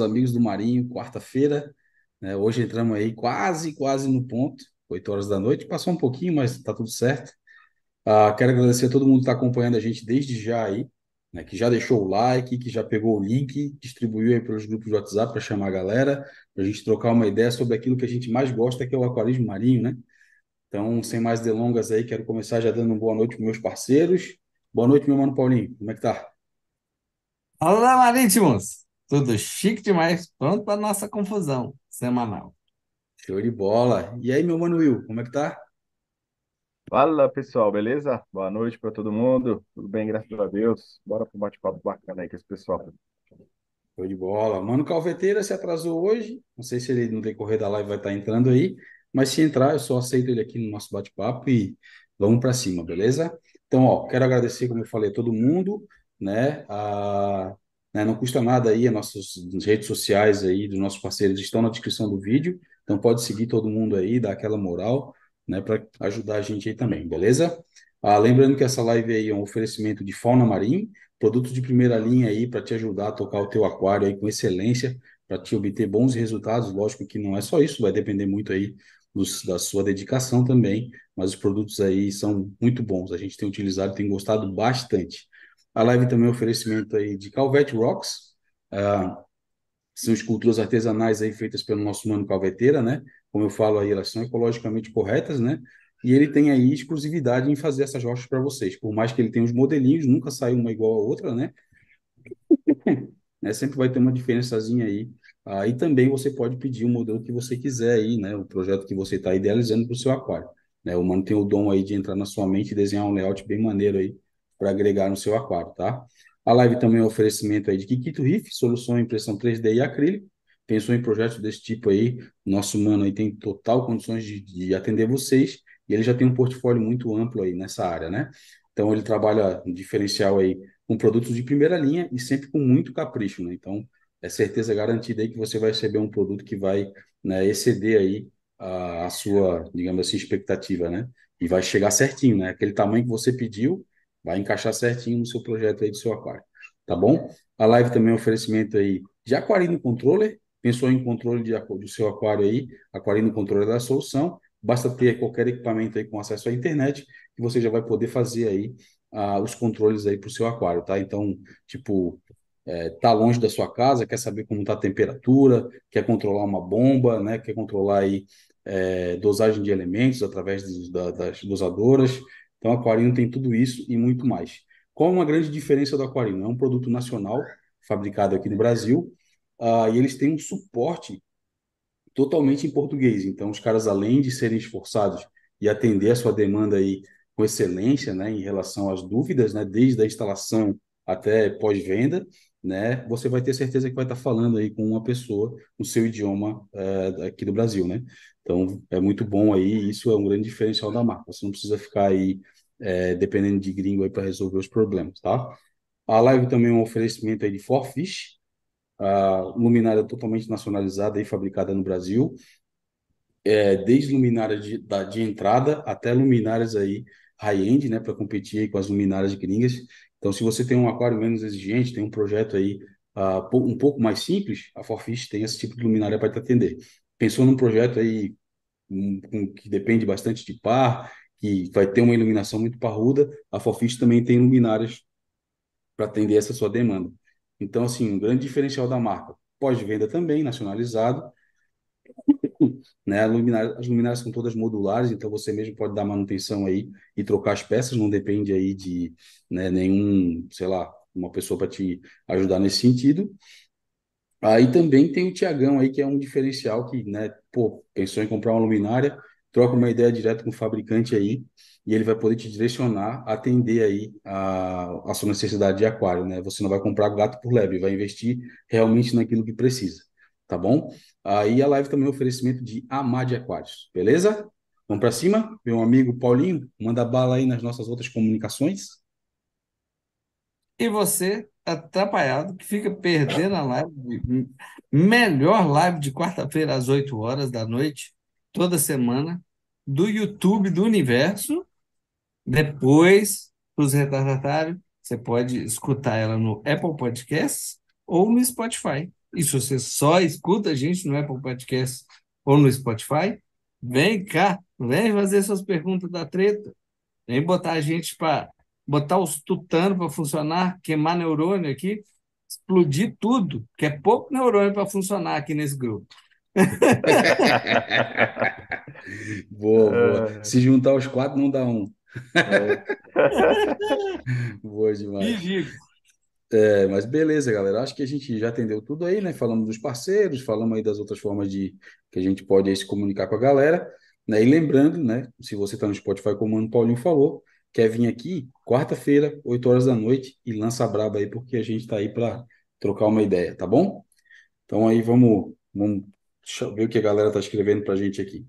amigos do Marinho, quarta-feira, né? Hoje entramos aí quase, quase no ponto, 8 horas da noite, passou um pouquinho, mas está tudo certo. Ah, quero agradecer a todo mundo que está acompanhando a gente desde já aí, né? Que já deixou o like, que já pegou o link, distribuiu aí pelos grupos de WhatsApp para chamar a galera, para a gente trocar uma ideia sobre aquilo que a gente mais gosta, que é o aquarismo marinho, né? Então, sem mais delongas aí, quero começar já dando uma boa noite para meus parceiros. Boa noite, meu mano Paulinho, como é que tá? Olá, Marítimos! Tudo chique demais, pronto para nossa confusão semanal. Show de bola. E aí, meu mano Will, como é que tá? Fala pessoal, beleza? Boa noite para todo mundo. Tudo bem, graças a Deus. Bora para um bate-papo bacana aí com esse pessoal. Show de bola. Mano Calveteira se atrasou hoje. Não sei se ele no decorrer da live vai estar entrando aí, mas se entrar, eu só aceito ele aqui no nosso bate-papo e vamos para cima, beleza? Então, ó, quero agradecer, como eu falei, a todo mundo, né? A, né, não custa nada aí, as nossas redes sociais aí dos nossos parceiros estão na descrição do vídeo, então pode seguir todo mundo aí, dar aquela moral né, para ajudar a gente aí também, beleza? Ah, lembrando que essa live aí é um oferecimento de fauna marinha, produtos de primeira linha aí para te ajudar a tocar o teu aquário aí com excelência, para te obter bons resultados. Lógico que não é só isso, vai depender muito aí dos, da sua dedicação também, mas os produtos aí são muito bons. A gente tem utilizado, tem gostado bastante. A live também é um oferecimento aí de Calvete Rocks, ah, são esculturas artesanais aí feitas pelo nosso mano Calveteira, né? Como eu falo aí, elas são ecologicamente corretas, né? E ele tem aí exclusividade em fazer essas rochas para vocês. Por mais que ele tenha os modelinhos, nunca sai uma igual a outra, né? né? Sempre vai ter uma diferençazinha aí. Aí também você pode pedir o modelo que você quiser aí, né? O projeto que você está idealizando para o seu aquário. Né? O mano tem o dom aí de entrar na sua mente e desenhar um layout bem maneiro aí para agregar no seu aquário, tá? A live também é um oferecimento aí de Kikito Riff, solução em impressão 3D e acrílico. Pensou em projetos desse tipo aí, nosso mano aí tem total condições de, de atender vocês e ele já tem um portfólio muito amplo aí nessa área, né? Então ele trabalha diferencial aí com produtos de primeira linha e sempre com muito capricho, né? Então é certeza garantida aí que você vai receber um produto que vai né, exceder aí a, a sua, digamos assim, expectativa, né? E vai chegar certinho, né? Aquele tamanho que você pediu, vai encaixar certinho no seu projeto aí do seu aquário, tá bom? A live também é um oferecimento aí de Aquarino Controller, pensou em controle de, do seu aquário aí, Aquarino Controller da solução, basta ter qualquer equipamento aí com acesso à internet que você já vai poder fazer aí uh, os controles aí para o seu aquário, tá? Então, tipo, é, tá longe da sua casa, quer saber como está a temperatura, quer controlar uma bomba, né? Quer controlar aí é, dosagem de elementos através dos, da, das dosadoras, então, Aquarino tem tudo isso e muito mais. Qual uma grande diferença do Aquarino? É um produto nacional, fabricado aqui no Brasil, uh, e eles têm um suporte totalmente em português. Então, os caras, além de serem esforçados e atender a sua demanda aí com excelência, né, em relação às dúvidas, né, desde a instalação até pós-venda, né, você vai ter certeza que vai estar falando aí com uma pessoa no seu idioma é, aqui do Brasil, né? Então, é muito bom aí, isso é um grande diferencial da marca. Você não precisa ficar aí é, dependendo de gringo aí para resolver os problemas, tá? A live também é um oferecimento aí de Forfish, a luminária totalmente nacionalizada e fabricada no Brasil, é, desde luminária de, da, de entrada até luminárias aí high-end, né, para competir com as luminárias gringas. Então, se você tem um aquário menos exigente, tem um projeto aí uh, um pouco mais simples, a Forfish tem esse tipo de luminária para te atender. Pensou num projeto aí um, um, que depende bastante de par, que vai ter uma iluminação muito parruda, a Forfish também tem luminárias para atender essa sua demanda. Então, assim, um grande diferencial da marca. Pós-venda também, nacionalizado, né? As luminárias são todas modulares, então você mesmo pode dar manutenção aí e trocar as peças, não depende aí de né, nenhum, sei lá, uma pessoa para te ajudar nesse sentido. Aí também tem o Tiagão aí, que é um diferencial que, né, pô, pensou em comprar uma luminária, troca uma ideia direto com o fabricante aí, e ele vai poder te direcionar, atender aí a, a sua necessidade de aquário, né? Você não vai comprar gato por lebre, vai investir realmente naquilo que precisa tá bom? Aí a live também é um oferecimento de Amade Aquários, beleza? Vamos para cima? Meu amigo Paulinho, manda bala aí nas nossas outras comunicações. E você, atrapalhado, que fica perdendo a live, melhor live de quarta-feira às 8 horas da noite, toda semana, do YouTube do Universo. Depois, os retardatários, você pode escutar ela no Apple Podcasts ou no Spotify. E se você só escuta a gente no Apple Podcast ou no Spotify, vem cá, vem fazer suas perguntas da treta. Vem botar a gente para botar os tutanos para funcionar, queimar neurônio aqui, explodir tudo, que é pouco neurônio para funcionar aqui nesse grupo. boa, boa. Se juntar os quatro, não dá um. É. boa demais. É, mas beleza, galera. Acho que a gente já atendeu tudo aí, né? Falamos dos parceiros, falamos aí das outras formas de que a gente pode aí, se comunicar com a galera. Né? E lembrando, né? Se você está no Spotify, como o Mano Paulinho falou, quer vir aqui quarta-feira, 8 horas da noite, e lança a braba aí, porque a gente está aí para trocar uma ideia, tá bom? Então aí vamos, vamos ver o que a galera está escrevendo para a gente aqui.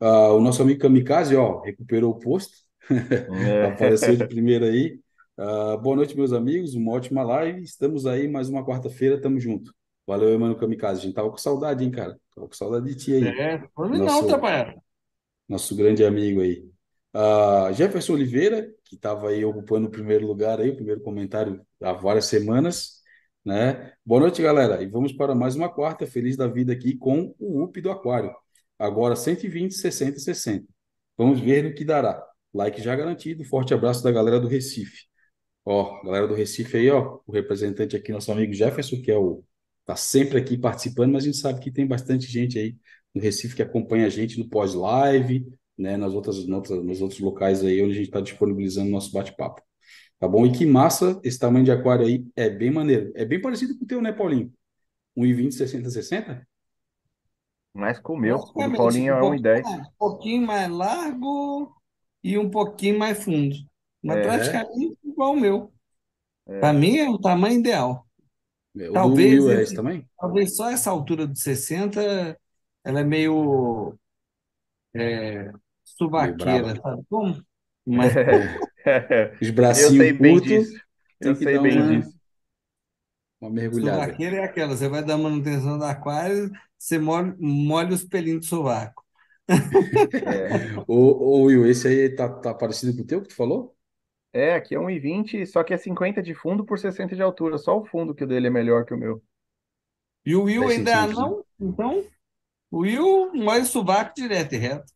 Uh, o nosso amigo Kamikaze, ó, recuperou o posto, é. apareceu de primeira aí. Uh, boa noite, meus amigos, uma ótima live. Estamos aí, mais uma quarta-feira, tamo junto. Valeu, mano Kamikaze. A gente tava com saudade, hein, cara? Tava com saudade de ti aí. É, nosso, não, trabalhando. Nosso grande amigo aí. Uh, Jefferson Oliveira, que estava aí ocupando o primeiro lugar aí, o primeiro comentário há várias semanas, né? Boa noite, galera. E vamos para mais uma quarta feliz da vida aqui com o UP do Aquário. Agora 120, 60, 60. Vamos ver no que dará. Like já garantido. Forte abraço da galera do Recife. Ó, galera do Recife aí, ó, o representante aqui, nosso amigo Jefferson, que é o tá sempre aqui participando, mas a gente sabe que tem bastante gente aí no Recife que acompanha a gente no pós-live, né, nas outras, nas nos outros locais aí onde a gente está disponibilizando nosso bate-papo. Tá bom? E que massa, esse tamanho de aquário aí é bem maneiro. É bem parecido com o teu, né, Paulinho? 1,20, 60, 60? Mais com o meu. O do Paulinho é 1,10. Um pouquinho mais largo e um pouquinho mais fundo. Mas é. praticamente igual o meu. É. Para mim é o tamanho ideal. O talvez, do Will é esse também? Talvez só essa altura de 60 ela é meio é, suvaqueira, sabe como? Mas, Os bracinhos eu sei bem disso. Eu sei bem uma, disso. Uma mergulhada. Suvaqueira é aquela, você vai dar manutenção do aquário, você molha, molha os pelinhos do sovaco. É. ô, ô, Will, esse aí tá, tá parecido com o teu que tu falou? É, aqui é 1,20, só que é 50 de fundo por 60 de altura. Só o fundo que o dele é melhor que o meu. E o Will ainda não? Então, o Will o sovaco direto e reto.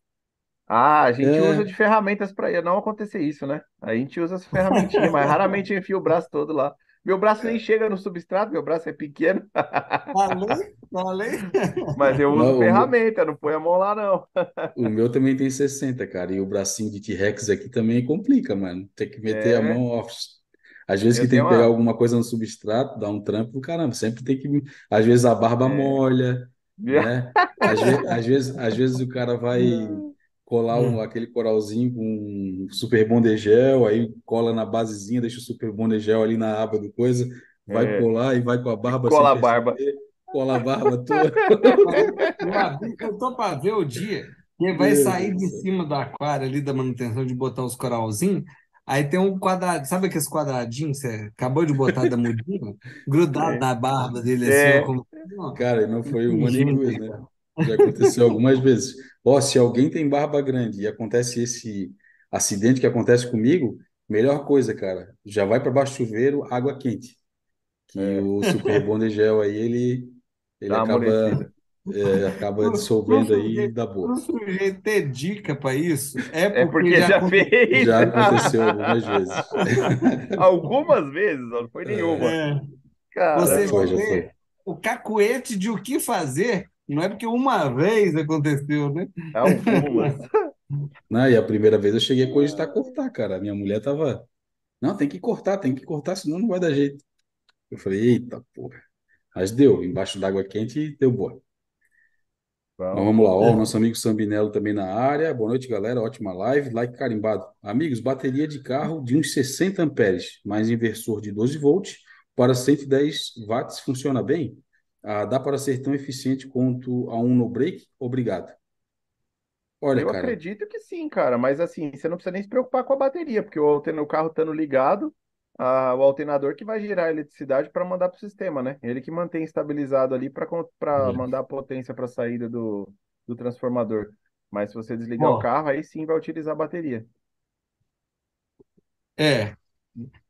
Ah, a gente é. usa de ferramentas para não acontecer isso, né? A gente usa as ferramentinhas, mas raramente enfia o braço todo lá. Meu braço nem chega no substrato, meu braço é pequeno. Falei, falei. Mas eu uso não, ferramenta, não põe a mão lá, não. O meu também tem 60, cara. E o bracinho de T-Rex aqui também complica, mano. Tem que meter é. a mão off. Às vezes eu que tem que pegar uma... alguma coisa no substrato, dá um trampo, caramba. Sempre tem que. Às vezes a barba é. molha, né? Às vezes, às vezes, às vezes o cara vai colar um, hum. aquele coralzinho com super bondegel, aí cola na basezinha, deixa o super bondegel ali na aba do coisa, vai é. colar e vai com a barba Cola a barba. Cola a barba toda. Eu tô para ver o dia que vai sair de cima do aquário ali da manutenção de botar os coralzinhos, Aí tem um quadrado, sabe aqueles quadradinhos que você acabou de botar da mudinha? Grudado é. na barba dele assim, é. como... Cara, não foi uma nem duas, né? Já aconteceu algumas vezes. Ó, se alguém tem barba grande e acontece esse acidente que acontece comigo, melhor coisa, cara, já vai para baixo do chuveiro, água quente. Que é. o Super Bonder Gel aí, ele, ele acaba, é, acaba dissolvendo aí da boa. O sujeito ter dica para isso é porque, é porque já, já fez. Já aconteceu algumas vezes. algumas vezes, não foi nenhuma. É. Cara, Você foi, já foi. o cacuete de o que fazer não é porque uma vez aconteceu, né? Algumas. Não, e a primeira vez eu cheguei a cogitar cortar, cara. A minha mulher tava. Não, tem que cortar, tem que cortar, senão não vai dar jeito. Eu falei, eita porra. Mas deu, embaixo d'água quente e deu boa. Então, vamos lá, ó, o nosso amigo Sambinello também na área. Boa noite, galera. Ótima live. Like carimbado. Amigos, bateria de carro de uns 60 amperes, mais inversor de 12 volts para 110 watts funciona bem? Ah, dá para ser tão eficiente quanto a um no break? Obrigado. Olha, eu cara. acredito que sim, cara, mas assim, você não precisa nem se preocupar com a bateria, porque o, o carro estando ligado, a, o alternador que vai gerar a eletricidade para mandar para o sistema, né? Ele que mantém estabilizado ali para mandar a potência para a saída do, do transformador. Mas se você desligar Bom, o carro, aí sim vai utilizar a bateria. É.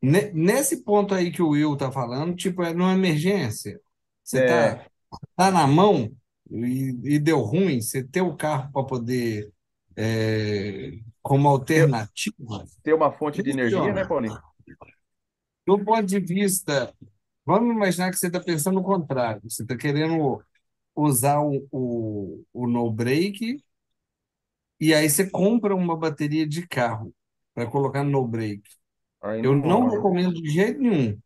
Nesse ponto aí que o Will tá falando, tipo, é numa emergência. Você é. tá tá na mão e, e deu ruim, você ter o carro para poder é, como alternativa. Ter uma fonte de energia, né, Paulinho? Do ponto de vista, vamos imaginar que você está pensando o contrário, você está querendo usar o, o, o no break e aí você compra uma bateria de carro para colocar no no break. Eu não recomendo de jeito nenhum.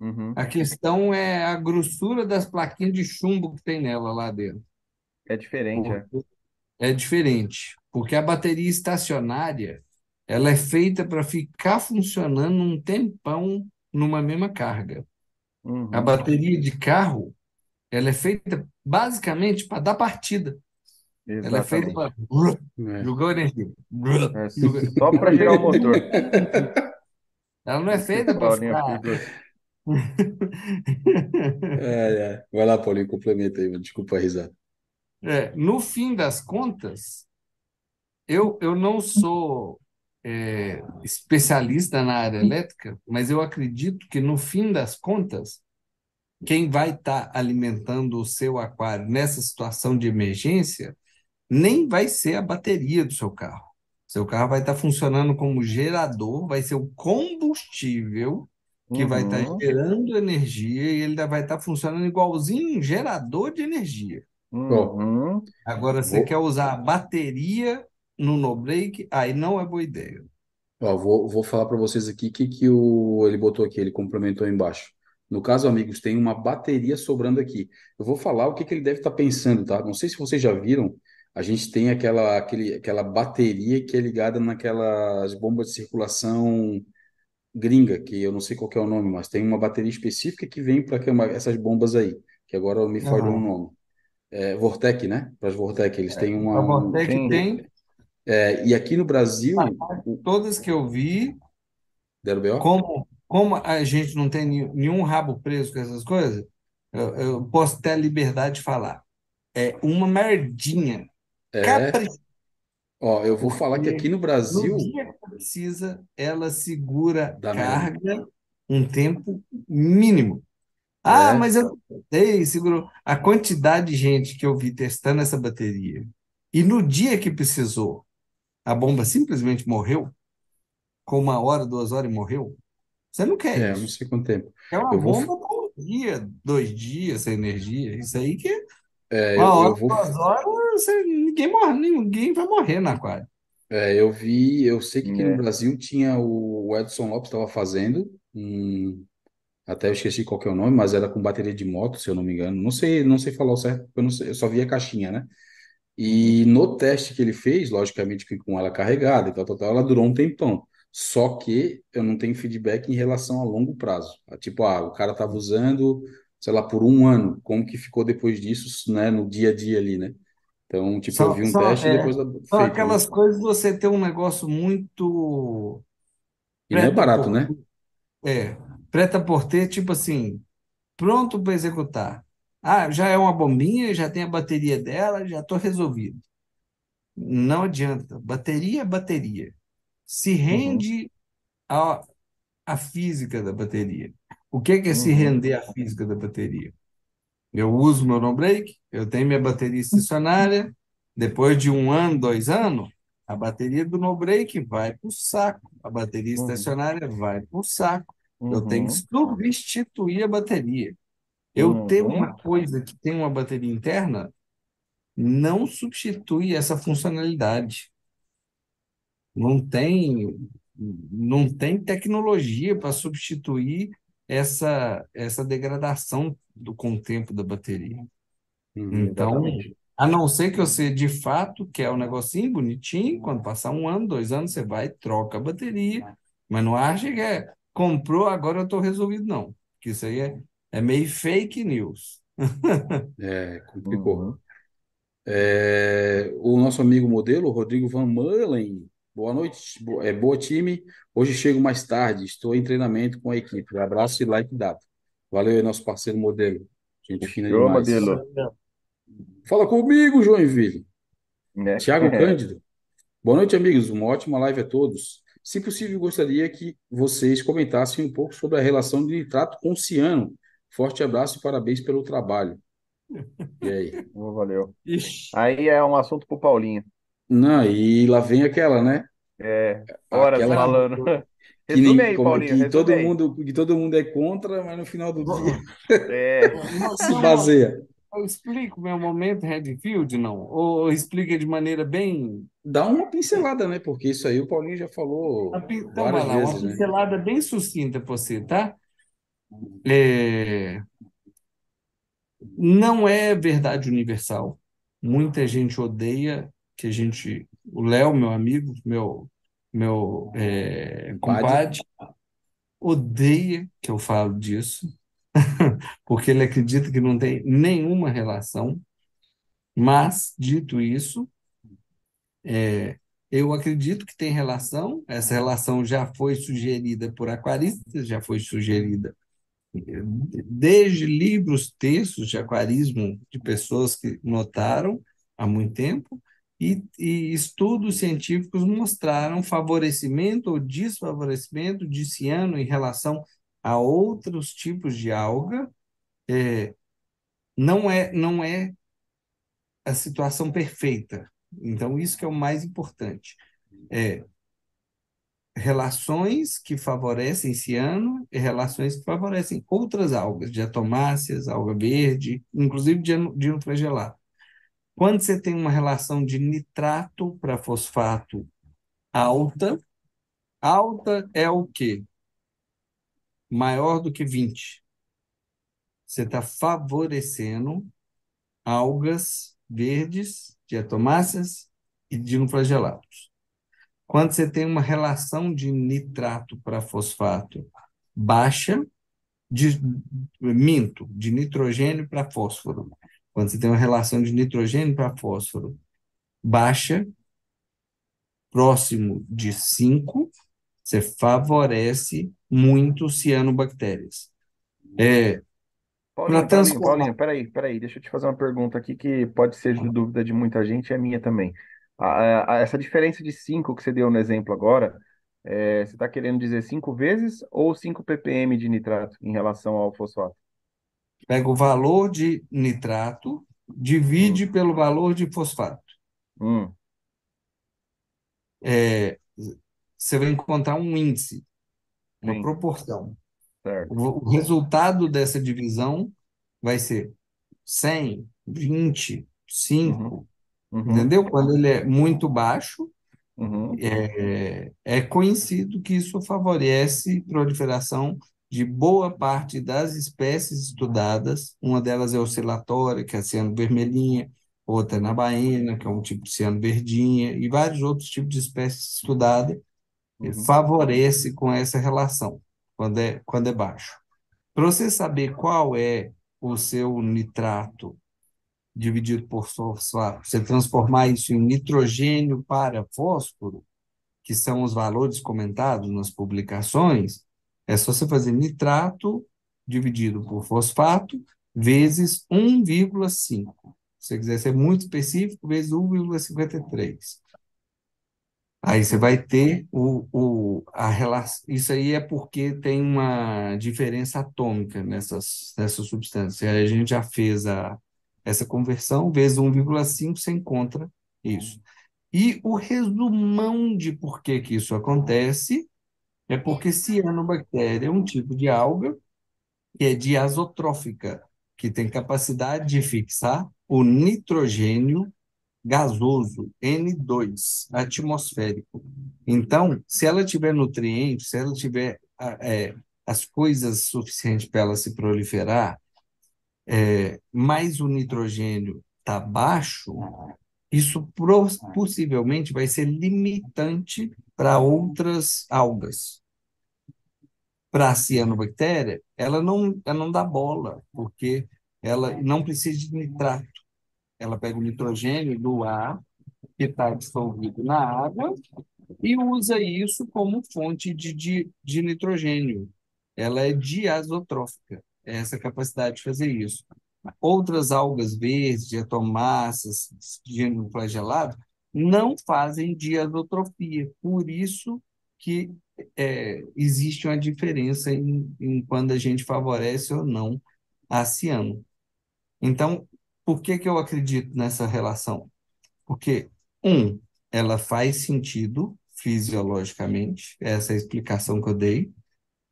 Uhum. A questão é a grossura das plaquinhas de chumbo que tem nela lá dentro. É diferente, é. É diferente, porque a bateria estacionária ela é feita para ficar funcionando um tempão numa mesma carga. Uhum. A bateria de carro ela é feita basicamente para dar partida. Ela é feita para É. jogar energia. É, só para girar o motor. Ela não é feita para Paulinho, ficar. É, é. Vai lá, Paulinho, complementa aí, desculpa a risada. É, no fim das contas, eu, eu não sou é, especialista na área elétrica, mas eu acredito que no fim das contas, quem vai estar alimentando o seu aquário nessa situação de emergência nem vai ser a bateria do seu carro. Seu carro vai estar funcionando como gerador, vai ser o combustível que vai estar Uhum. gerando energia e ele vai estar funcionando igualzinho um gerador de energia. Uhum. Agora, você Vou- quer usar a bateria no no-break, aí não é boa ideia. Ó, vou, vou falar para vocês aqui o que, que o, ele botou aqui, ele complementou embaixo. No caso, amigos, tem uma bateria sobrando aqui. Eu vou falar o que, que ele deve estar pensando, tá? Não sei se vocês já viram, a gente tem aquela, aquele, aquela bateria que é ligada naquelas bombas de circulação gringa, que eu não sei qual que é o nome, mas tem uma bateria específica que vem para essas bombas aí, que agora me falhou o nome. É, Vortec, né? Para as Vortec, eles têm uma. A um- Vortec sim. tem é, e aqui no Brasil, o- todas que eu vi, deram BO? como, como a gente não tem nenhum, rabo preso com essas coisas, eu, eu posso ter a liberdade de falar. É uma merdinha. É, Capricho. Ó, eu vou falar que aqui no Brasil, No dia que precisa, ela segura Dá carga um tempo mínimo. Ah, É. mas eu testei, segurou. A quantidade de gente que eu vi testando essa bateria, e no dia que precisou, a bomba simplesmente morreu, com uma hora, duas horas e morreu. Você não quer é, eu não isso. sei quanto tempo. É uma Eu vou, bomba com um dia, dois dias sem energia. Isso aí que é, uma eu, hora, eu vou, duas horas, você- ninguém morre, ninguém vai morrer no aquário. é, eu vi, eu sei que aqui no É. Brasil tinha o, o Edson Lopes estava fazendo, um, até eu esqueci qual que é o nome, mas era com bateria de moto, se eu não me engano. Não sei, não sei falar o certo, porque eu, não sei, eu só vi a caixinha, né? E no teste que ele fez, logicamente que com ela carregada e tal, tal, tal, ela durou um tempão. Só que eu não tenho feedback em relação a longo prazo. Tipo, ah, o cara estava usando, sei lá, por um ano. Como que ficou depois disso, né, no dia a dia ali, né? Então, tipo, eu São, vi um são, teste e é, depois da- são feito, né? aquelas coisas de você ter um negócio muito E não é barato, né? é, preta por ter, tipo assim, pronto para executar. Ah, já é uma bombinha, já tem a bateria dela, já estou resolvido. Não adianta. Bateria é bateria. Se Uhum. rende a, a física da bateria. O que que é se Uhum. render à física da bateria? Eu uso meu no-break, eu tenho minha bateria estacionária, depois de um ano, dois anos, a bateria do no-break vai para o saco, a bateria Uhum. estacionária vai para o saco. Eu tenho que Uhum. substituir a bateria. Eu ter Uhum. uma coisa que tem uma bateria interna não substitui essa funcionalidade. Não tem, não tem tecnologia para substituir essa, essa degradação do, com o tempo da bateria. Uhum. Então, Exatamente. a não ser que você de fato quer um negocinho bonitinho, quando passar um ano, dois anos, você vai e troca a bateria, mas não acha que é comprou, agora eu estou resolvido, não. Porque isso aí é, é meio fake news. É, complicou. Uhum. É, o nosso amigo modelo, Rodrigo Van Mullen. Boa noite, bo- é, boa time. Hoje chego mais tarde, estou em treinamento com a equipe. Abraço e like dado. Valeu aí, nosso parceiro modelo. Gente fina Show, demais. modelo. Fala comigo, Joinville. Né? Tiago Cândido. Boa noite, amigos. Uma ótima live a todos. Se possível, gostaria que vocês comentassem um pouco sobre a relação de nitrato com o ciano. Forte abraço e parabéns pelo trabalho. E aí? Oh, valeu. Ixi. Aí é um assunto pro Paulinho. Não, e lá vem aquela, né? É, horas aquela falando. Que, nem, aí, como, que todo aí. mundo que todo mundo é contra, mas no final do dia é. se baseia. Eu explico meu momento Redfield, não? Ou explica de maneira bem. Dá uma pincelada, né? Porque isso aí o Paulinho já falou então, várias lá, vezes. Uma né? pincelada bem sucinta para você, tá? É... Não é verdade universal. Muita gente odeia que a gente. O Léo, meu amigo, meu, meu é, compadre, odeia que eu falo disso porque ele acredita que não tem nenhuma relação. Mas, dito isso, é, eu acredito que tem relação, essa relação já foi sugerida por aquaristas, já foi sugerida desde livros, textos de aquarismo de pessoas que notaram há muito tempo, e, e, estudos científicos mostraram favorecimento ou desfavorecimento de ciano em relação a outros tipos de alga, é, não é não é a situação perfeita. Então isso que é o mais importante. É relações que favorecem ciano e relações que favorecem outras algas, diatomáceas, alga verde, inclusive dinoflagelado. Quando você tem uma relação de nitrato para fosfato alta, alta é o quê? maior do que 20, você está favorecendo algas verdes, diatomáceas e dinoflagelados. Quando você tem uma relação de nitrato para fosfato baixa, de, minto, de nitrogênio para fósforo. Quando você tem uma relação de nitrogênio para fósforo baixa, próximo de 5, você favorece muito cianobactérias. É, Paulinho, Paulinho, Paulinho, peraí, peraí, deixa eu te fazer uma pergunta aqui que pode ser de dúvida de muita gente é minha também. A, a, essa diferença de 5 que você deu no exemplo agora, é, você está querendo dizer 5 vezes ou 5 ppm de nitrato em relação ao fosfato? Pega o valor de nitrato, divide hum. pelo valor de fosfato. Hum. É, você vai encontrar um índice, uma Sim. proporção. Certo. O, resultado dessa divisão vai ser 100, 20, 5, uhum. Uhum. entendeu? Quando ele é muito baixo, uhum. é, é conhecido que isso favorece proliferação de boa parte das espécies estudadas. Uma delas é oscilatória, que é a ciano vermelhinha, outra é na baena, que é um tipo de ciano verdinha, e vários outros tipos de espécies estudadas uhum. favorece com essa relação, quando é, quando é baixo. Para você saber qual é o seu nitrato dividido por fosfato, você transformar isso em nitrogênio para fósforo, que são os valores comentados nas publicações, é só você fazer nitrato dividido por fosfato vezes 1,5. Se você quiser ser muito específico, vezes 1,53. Aí você vai ter o, o, a relação. Isso aí é porque tem uma diferença atômica nessas, nessas substâncias. Aí a gente já fez a, essa conversão, vezes 1,5, você encontra isso. E o resumão de por que, que isso acontece é porque cianobactéria é um tipo de alga que é diazotrófica, que tem capacidade de fixar o nitrogênio gasoso, N2, atmosférico. Então, se ela tiver nutrientes, se ela tiver é, as coisas suficientes para ela se proliferar, é, mas o nitrogênio está baixo, isso possivelmente vai ser limitante para outras algas. Para a cianobactéria, ela não, ela não dá bola, porque ela não precisa de nitrato ela pega o nitrogênio do ar que está dissolvido na água e usa isso como fonte de, de, de nitrogênio. Ela é diazotrófica, é essa capacidade de fazer isso. Outras algas verdes, diatomáceas, dinoflagelado, não fazem diazotrofia. Por isso que é, existe uma diferença em, em quando a gente favorece ou não a ciano. Então, Por que, que eu acredito nessa relação? Porque, um, ela faz sentido fisiologicamente, essa é a explicação que eu dei.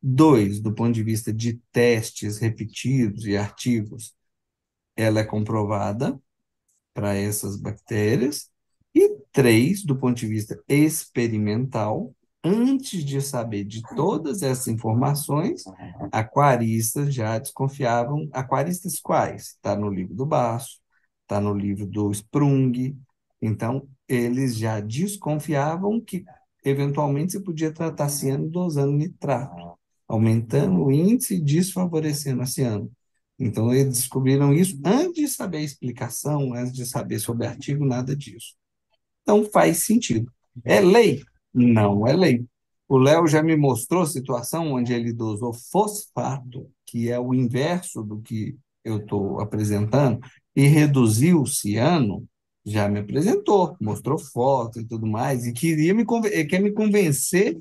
Dois, do ponto de vista de testes repetidos e artigos, ela é comprovada para essas bactérias. E três, do ponto de vista experimental, antes de saber de todas essas informações, aquaristas já desconfiavam. Aquaristas quais? Está no livro do Basso, está no livro do Sprung. Então, eles já desconfiavam que, eventualmente, se podia tratar ciano dosando nitrato, aumentando o índice e desfavorecendo a ciano. Então, eles descobriram isso antes de saber a explicação, antes de saber sobre artigo, nada disso. Então, faz sentido. É lei? Não é lei. O Léo já me mostrou situação onde ele dosou fosfato, que é o inverso do que eu estou apresentando, e reduziu o ciano, já me apresentou, mostrou foto e tudo mais, e queria me, quer me convencer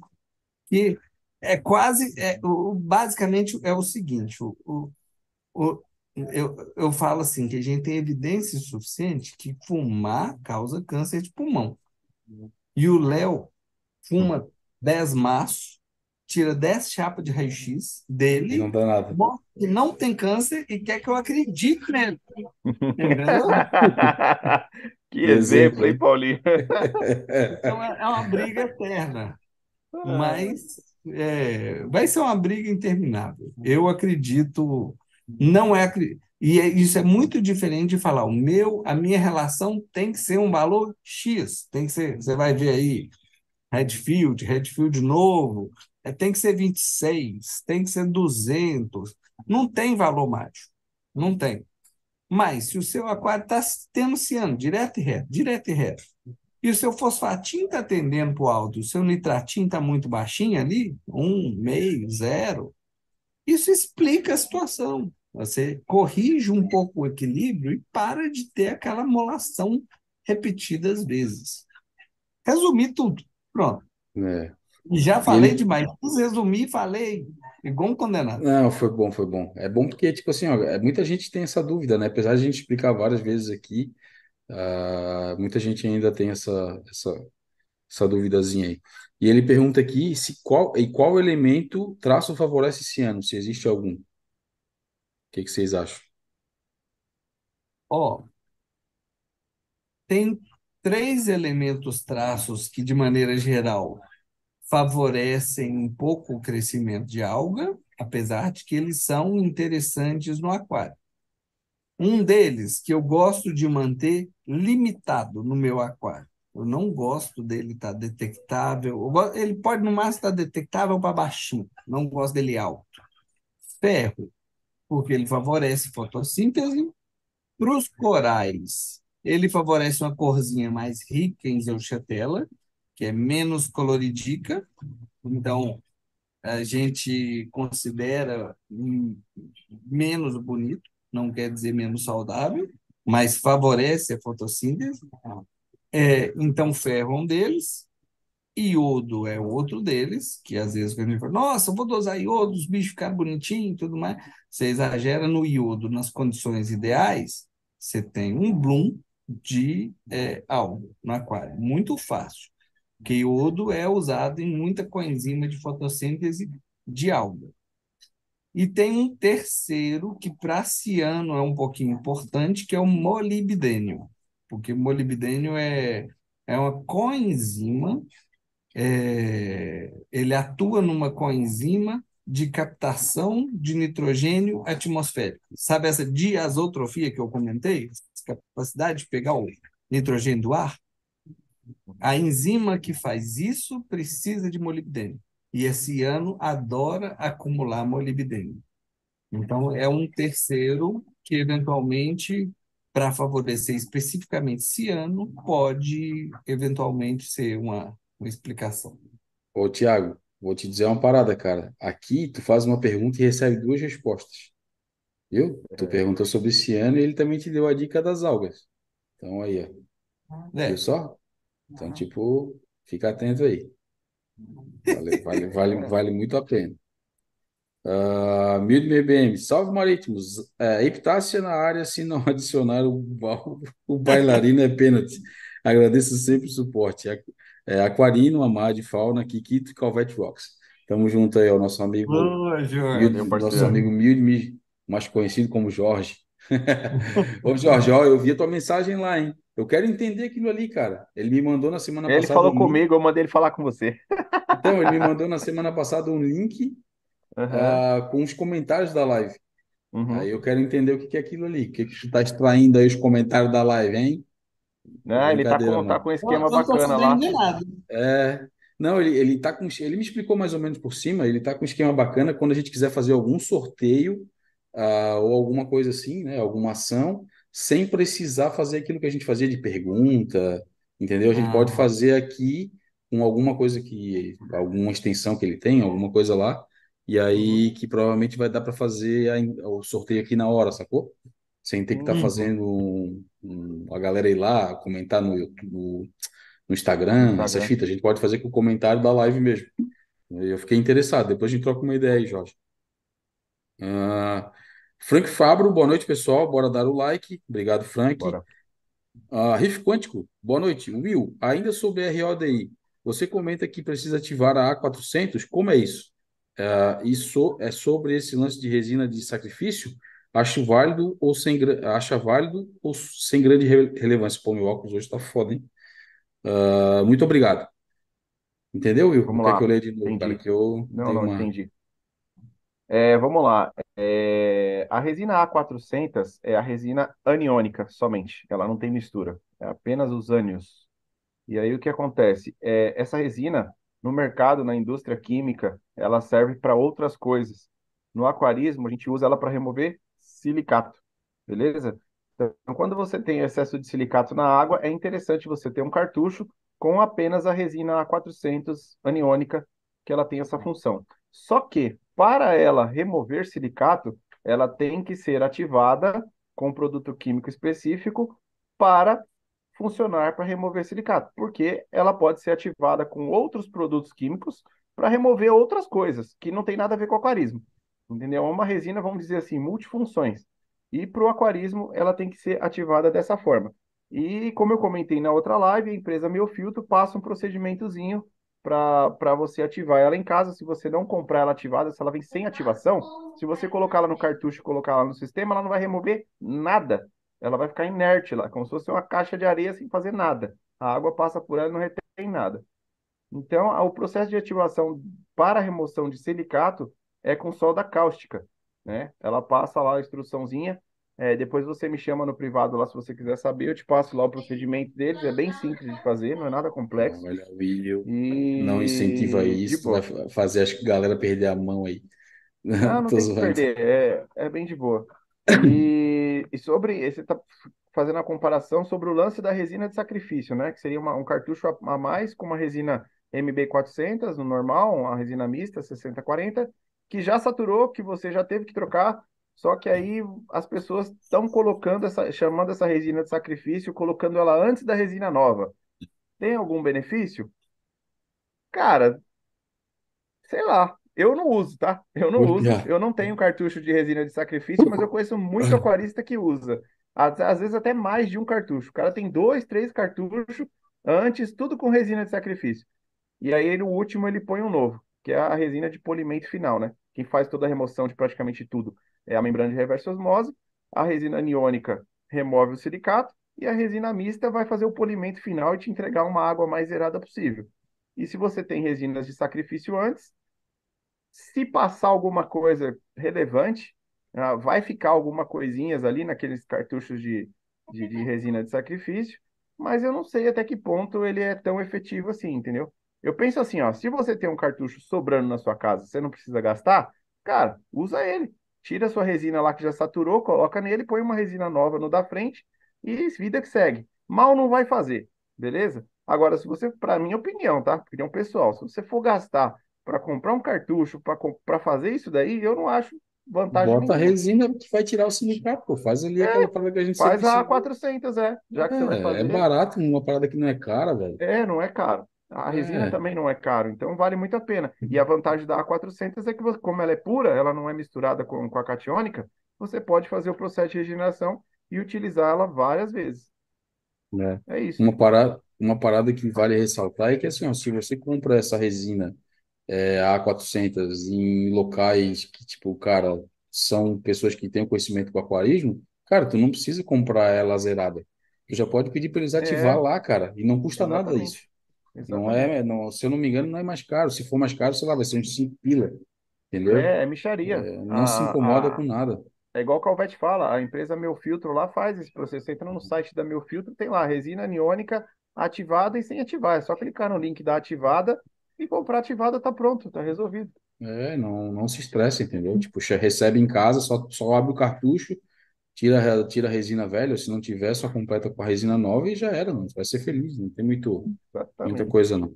que é quase, é, basicamente é o seguinte, o, o, eu, eu falo assim, que a gente tem evidência suficiente que fumar causa câncer de pulmão. E o Léo fuma 10 maços, tira 10 chapas de raio-x dele, e não dá nada. que não tem câncer e quer que eu acredite nele. Entendeu? que exemplo, hein, Paulinho? então é, é uma briga eterna. Mas é, vai ser uma briga interminável. Eu acredito, não é e é, isso é muito diferente de falar o meu, a minha relação tem que ser um valor X, tem que ser, você vai ver aí Redfield, Redfield novo, é, tem que ser 26, tem que ser 200. Não tem valor mágico. Não tem. Mas se o seu aquário está tendo ciano, direto e reto, direto e reto, e o seu fosfatinho está tendendo para o alto, o seu nitratinho está muito baixinho ali, um, meio, zero, isso explica a situação. Você corrige um pouco o equilíbrio e para de ter aquela molação repetidas vezes. Resumir tudo. Pronto. É. Já falei ele... demais. Quis resumir, falei igual um condenado. Não, foi bom, foi bom. É bom porque, tipo assim, ó, é, muita gente tem essa dúvida, né? Apesar de a gente explicar várias vezes aqui, uh, muita gente ainda tem essa, essa, essa duvidazinha aí. E ele pergunta aqui se qual, e qual elemento traço favorece esse ano, se existe algum. O que, que vocês acham? Ó, tem três elementos traços que, de maneira geral, favorecem um pouco o crescimento de alga, apesar de que eles são interessantes no aquário. Um deles que eu gosto de manter limitado no meu aquário. Eu não gosto dele estar tá detectável. Ele pode, no máximo, estar tá detectável para baixinho. Não gosto dele alto. Ferro, porque ele favorece fotossíntese. Para os corais, ele favorece uma corzinha mais rica em zeuxatela, que é menos coloridica. Então, a gente considera menos bonito, não quer dizer menos saudável, mas favorece a fotossíntese. É, então, ferro é um deles, iodo é outro deles, que às vezes a gente fala, nossa, vou dosar iodo, os bichos ficaram bonitinhos e tudo mais. Você exagera no iodo nas condições ideais, você tem um bloom de é, algo no aquário. Muito fácil. Porque iodo é usado em muita coenzima de fotossíntese de alga. E tem um terceiro que para ciano é um pouquinho importante, que é o molibdênio. Porque molibdênio é, é uma coenzima, é, ele atua numa coenzima de captação de nitrogênio atmosférico. Sabe essa diazotrofia que eu comentei? capacidade de pegar o nitrogênio do ar, a enzima que faz isso precisa de molibdênio. E esse ano adora acumular molibdênio. Então, é um terceiro que, eventualmente, para favorecer especificamente ciano, pode, eventualmente, ser uma, uma explicação. Ô, Tiago, vou te dizer uma parada, cara. Aqui, tu faz uma pergunta e recebe duas respostas. Viu? Tu perguntou sobre esse ano e ele também te deu a dica das algas. Então aí, ó. É. Viu só? Então, tipo, fica atento aí. Vale, vale, vale, vale muito a pena. Uh, Mildo BBM, salve marítimos. Uh, epitácia na área se não adicionar o, o bailarino é pênalti. Agradeço sempre o suporte. É, Aquarino, Amade, Fauna, Kikito e Calvete Rocks. Tamo junto aí, ao nosso amigo. Boa, Jorge. nosso amigo Mildo, mais conhecido como Jorge. Ô, Jorge, ó, eu vi a tua mensagem lá, hein? Eu quero entender aquilo ali, cara. Ele me mandou na semana ele passada. Ele falou um comigo, link... eu mandei ele falar com você. Então, ele me mandou na semana passada um link uhum. uh, com os comentários da live. Uhum. Aí eu quero entender o que é aquilo ali. O que, que tu tá extraindo aí os comentários da live, hein? Não, ele tá com, tá com um esquema bacana lá. É. Não, ele, ele tá com. Ele me explicou mais ou menos por cima, ele tá com um esquema bacana quando a gente quiser fazer algum sorteio uh, ou alguma coisa assim, né? Alguma ação, sem precisar fazer aquilo que a gente fazia de pergunta, entendeu? A gente ah. pode fazer aqui com alguma coisa que. alguma extensão que ele tem, alguma coisa lá, e aí uhum. que provavelmente vai dar para fazer a, o sorteio aqui na hora, sacou? Sem ter que estar tá uhum. fazendo um, um, a galera ir lá comentar no, no, no Instagram, Instagram, essas fitas. A gente pode fazer com o comentário da live mesmo. Eu fiquei interessado. Depois a gente troca uma ideia aí, Jorge. Uh, Frank Fabro, boa noite, pessoal. Bora dar o like. Obrigado, Frank. Bora. Uh, Riff Quântico, boa noite. Will, ainda sobre RODI, você comenta que precisa ativar a A400. Como é isso? Uh, isso é sobre esse lance de resina de sacrifício? Acho válido ou sem acha válido ou sem grande relevância? Pô, meu óculos hoje tá foda, hein? Uh, muito obrigado. Entendeu, Will? Vamos lá. que eu leia de novo, entendi. cara, que eu não, não, uma... entendi. É, vamos lá. É, a resina A400 é a resina aniônica somente. Ela não tem mistura. É apenas os ânions. E aí o que acontece? É, essa resina, no mercado, na indústria química, ela serve para outras coisas. No aquarismo, a gente usa ela para remover silicato. Beleza? Então, quando você tem excesso de silicato na água, é interessante você ter um cartucho com apenas a resina A400 aniônica, que ela tem essa função. Só que, para ela remover silicato, ela tem que ser ativada com um produto químico específico para funcionar para remover silicato, porque ela pode ser ativada com outros produtos químicos para remover outras coisas que não tem nada a ver com aquarismo. Entendeu? É uma resina, vamos dizer assim, multifunções. E para o aquarismo, ela tem que ser ativada dessa forma. E como eu comentei na outra live, a empresa Meu Filtro passa um procedimentozinho para você ativar ela em casa. Se você não comprar ela ativada, se ela vem sem ativação, se você colocar ela no cartucho e colocar ela no sistema, ela não vai remover nada. Ela vai ficar inerte lá, como se fosse uma caixa de areia sem fazer nada. A água passa por ela e não retém nada. Então, o processo de ativação para remoção de silicato é com solda cáustica né? Ela passa lá a instruçãozinha. É, depois você me chama no privado lá se você quiser saber. Eu te passo lá o procedimento deles. É bem simples de fazer, não é nada complexo. Não, olha, William, e... não incentiva isso, vai fazer acho que a galera perder a mão aí. Não, não tem que perder, é, é bem de boa. E, e sobre, você está fazendo a comparação sobre o lance da resina de sacrifício, né? Que seria uma, um cartucho a mais com uma resina MB400 no normal, uma resina mista 6040 que já saturou, que você já teve que trocar, só que aí as pessoas estão colocando essa, chamando essa resina de sacrifício, colocando ela antes da resina nova. Tem algum benefício? Cara, sei lá. Eu não uso, tá? Eu não uso. Eu não tenho cartucho de resina de sacrifício, mas eu conheço muito aquarista que usa. Às, às vezes até mais de um cartucho. O cara tem dois, três cartuchos antes, tudo com resina de sacrifício. E aí no último ele põe um novo, que é a resina de polimento final, né? Quem faz toda a remoção de praticamente tudo é a membrana de reversa osmose. A resina aniônica remove o silicato e a resina mista vai fazer o polimento final e te entregar uma água mais zerada possível. E se você tem resinas de sacrifício antes, se passar alguma coisa relevante, ah, vai ficar alguma coisinhas ali naqueles cartuchos de, de, de resina de sacrifício, mas eu não sei até que ponto ele é tão efetivo assim, entendeu? Eu penso assim, ó, se você tem um cartucho sobrando na sua casa, você não precisa gastar, cara, usa ele. Tira a sua resina lá que já saturou, coloca nele, põe uma resina nova no da frente e vida que segue. Mal não vai fazer, beleza? Agora, se você, para minha opinião, tá? Opinião pessoal, se você for gastar para comprar um cartucho, para fazer isso daí, eu não acho vantagem Bota a resina que vai tirar o silicato, pô. Faz ali é, aquela parada que a gente Faz a 400, é. Já que é, você vai fazer. É barato, uma parada que não é cara, velho. É, não é caro. A resina é. também não é caro, então vale muito a pena. E a vantagem da A400 é que, como ela é pura, ela não é misturada com, com a catiônica, você pode fazer o processo de regeneração e utilizá-la várias vezes. É. é isso. Uma parada, uma parada que vale ressaltar é que assim, ó, se você compra essa resina é, A400 em locais que, tipo, cara, são pessoas que têm conhecimento com aquarismo, cara, tu não precisa comprar ela zerada. Tu já pode pedir para eles ativar é. lá, cara, e não custa Exatamente. nada isso. Não é, não, se eu não me engano, não é mais caro. Se for mais caro, sei lá, vai ser uns 5 pila. Entendeu? É, é micharia. É, não a, se incomoda a, com nada. É igual o Calvete fala, a empresa Meu Filtro lá faz esse processo. Você entra no site da Meu Filtro, tem lá resina aniônica ativada e sem ativar. É só clicar no link da ativada e comprar ativada, tá pronto, tá resolvido. É, não, não se estressa, entendeu? Tipo, recebe em casa, só, só abre o cartucho, tira, tira a resina velha, se não tiver, só completa com a resina nova e já era, não. Vai ser feliz, não tem muito, muita coisa, não.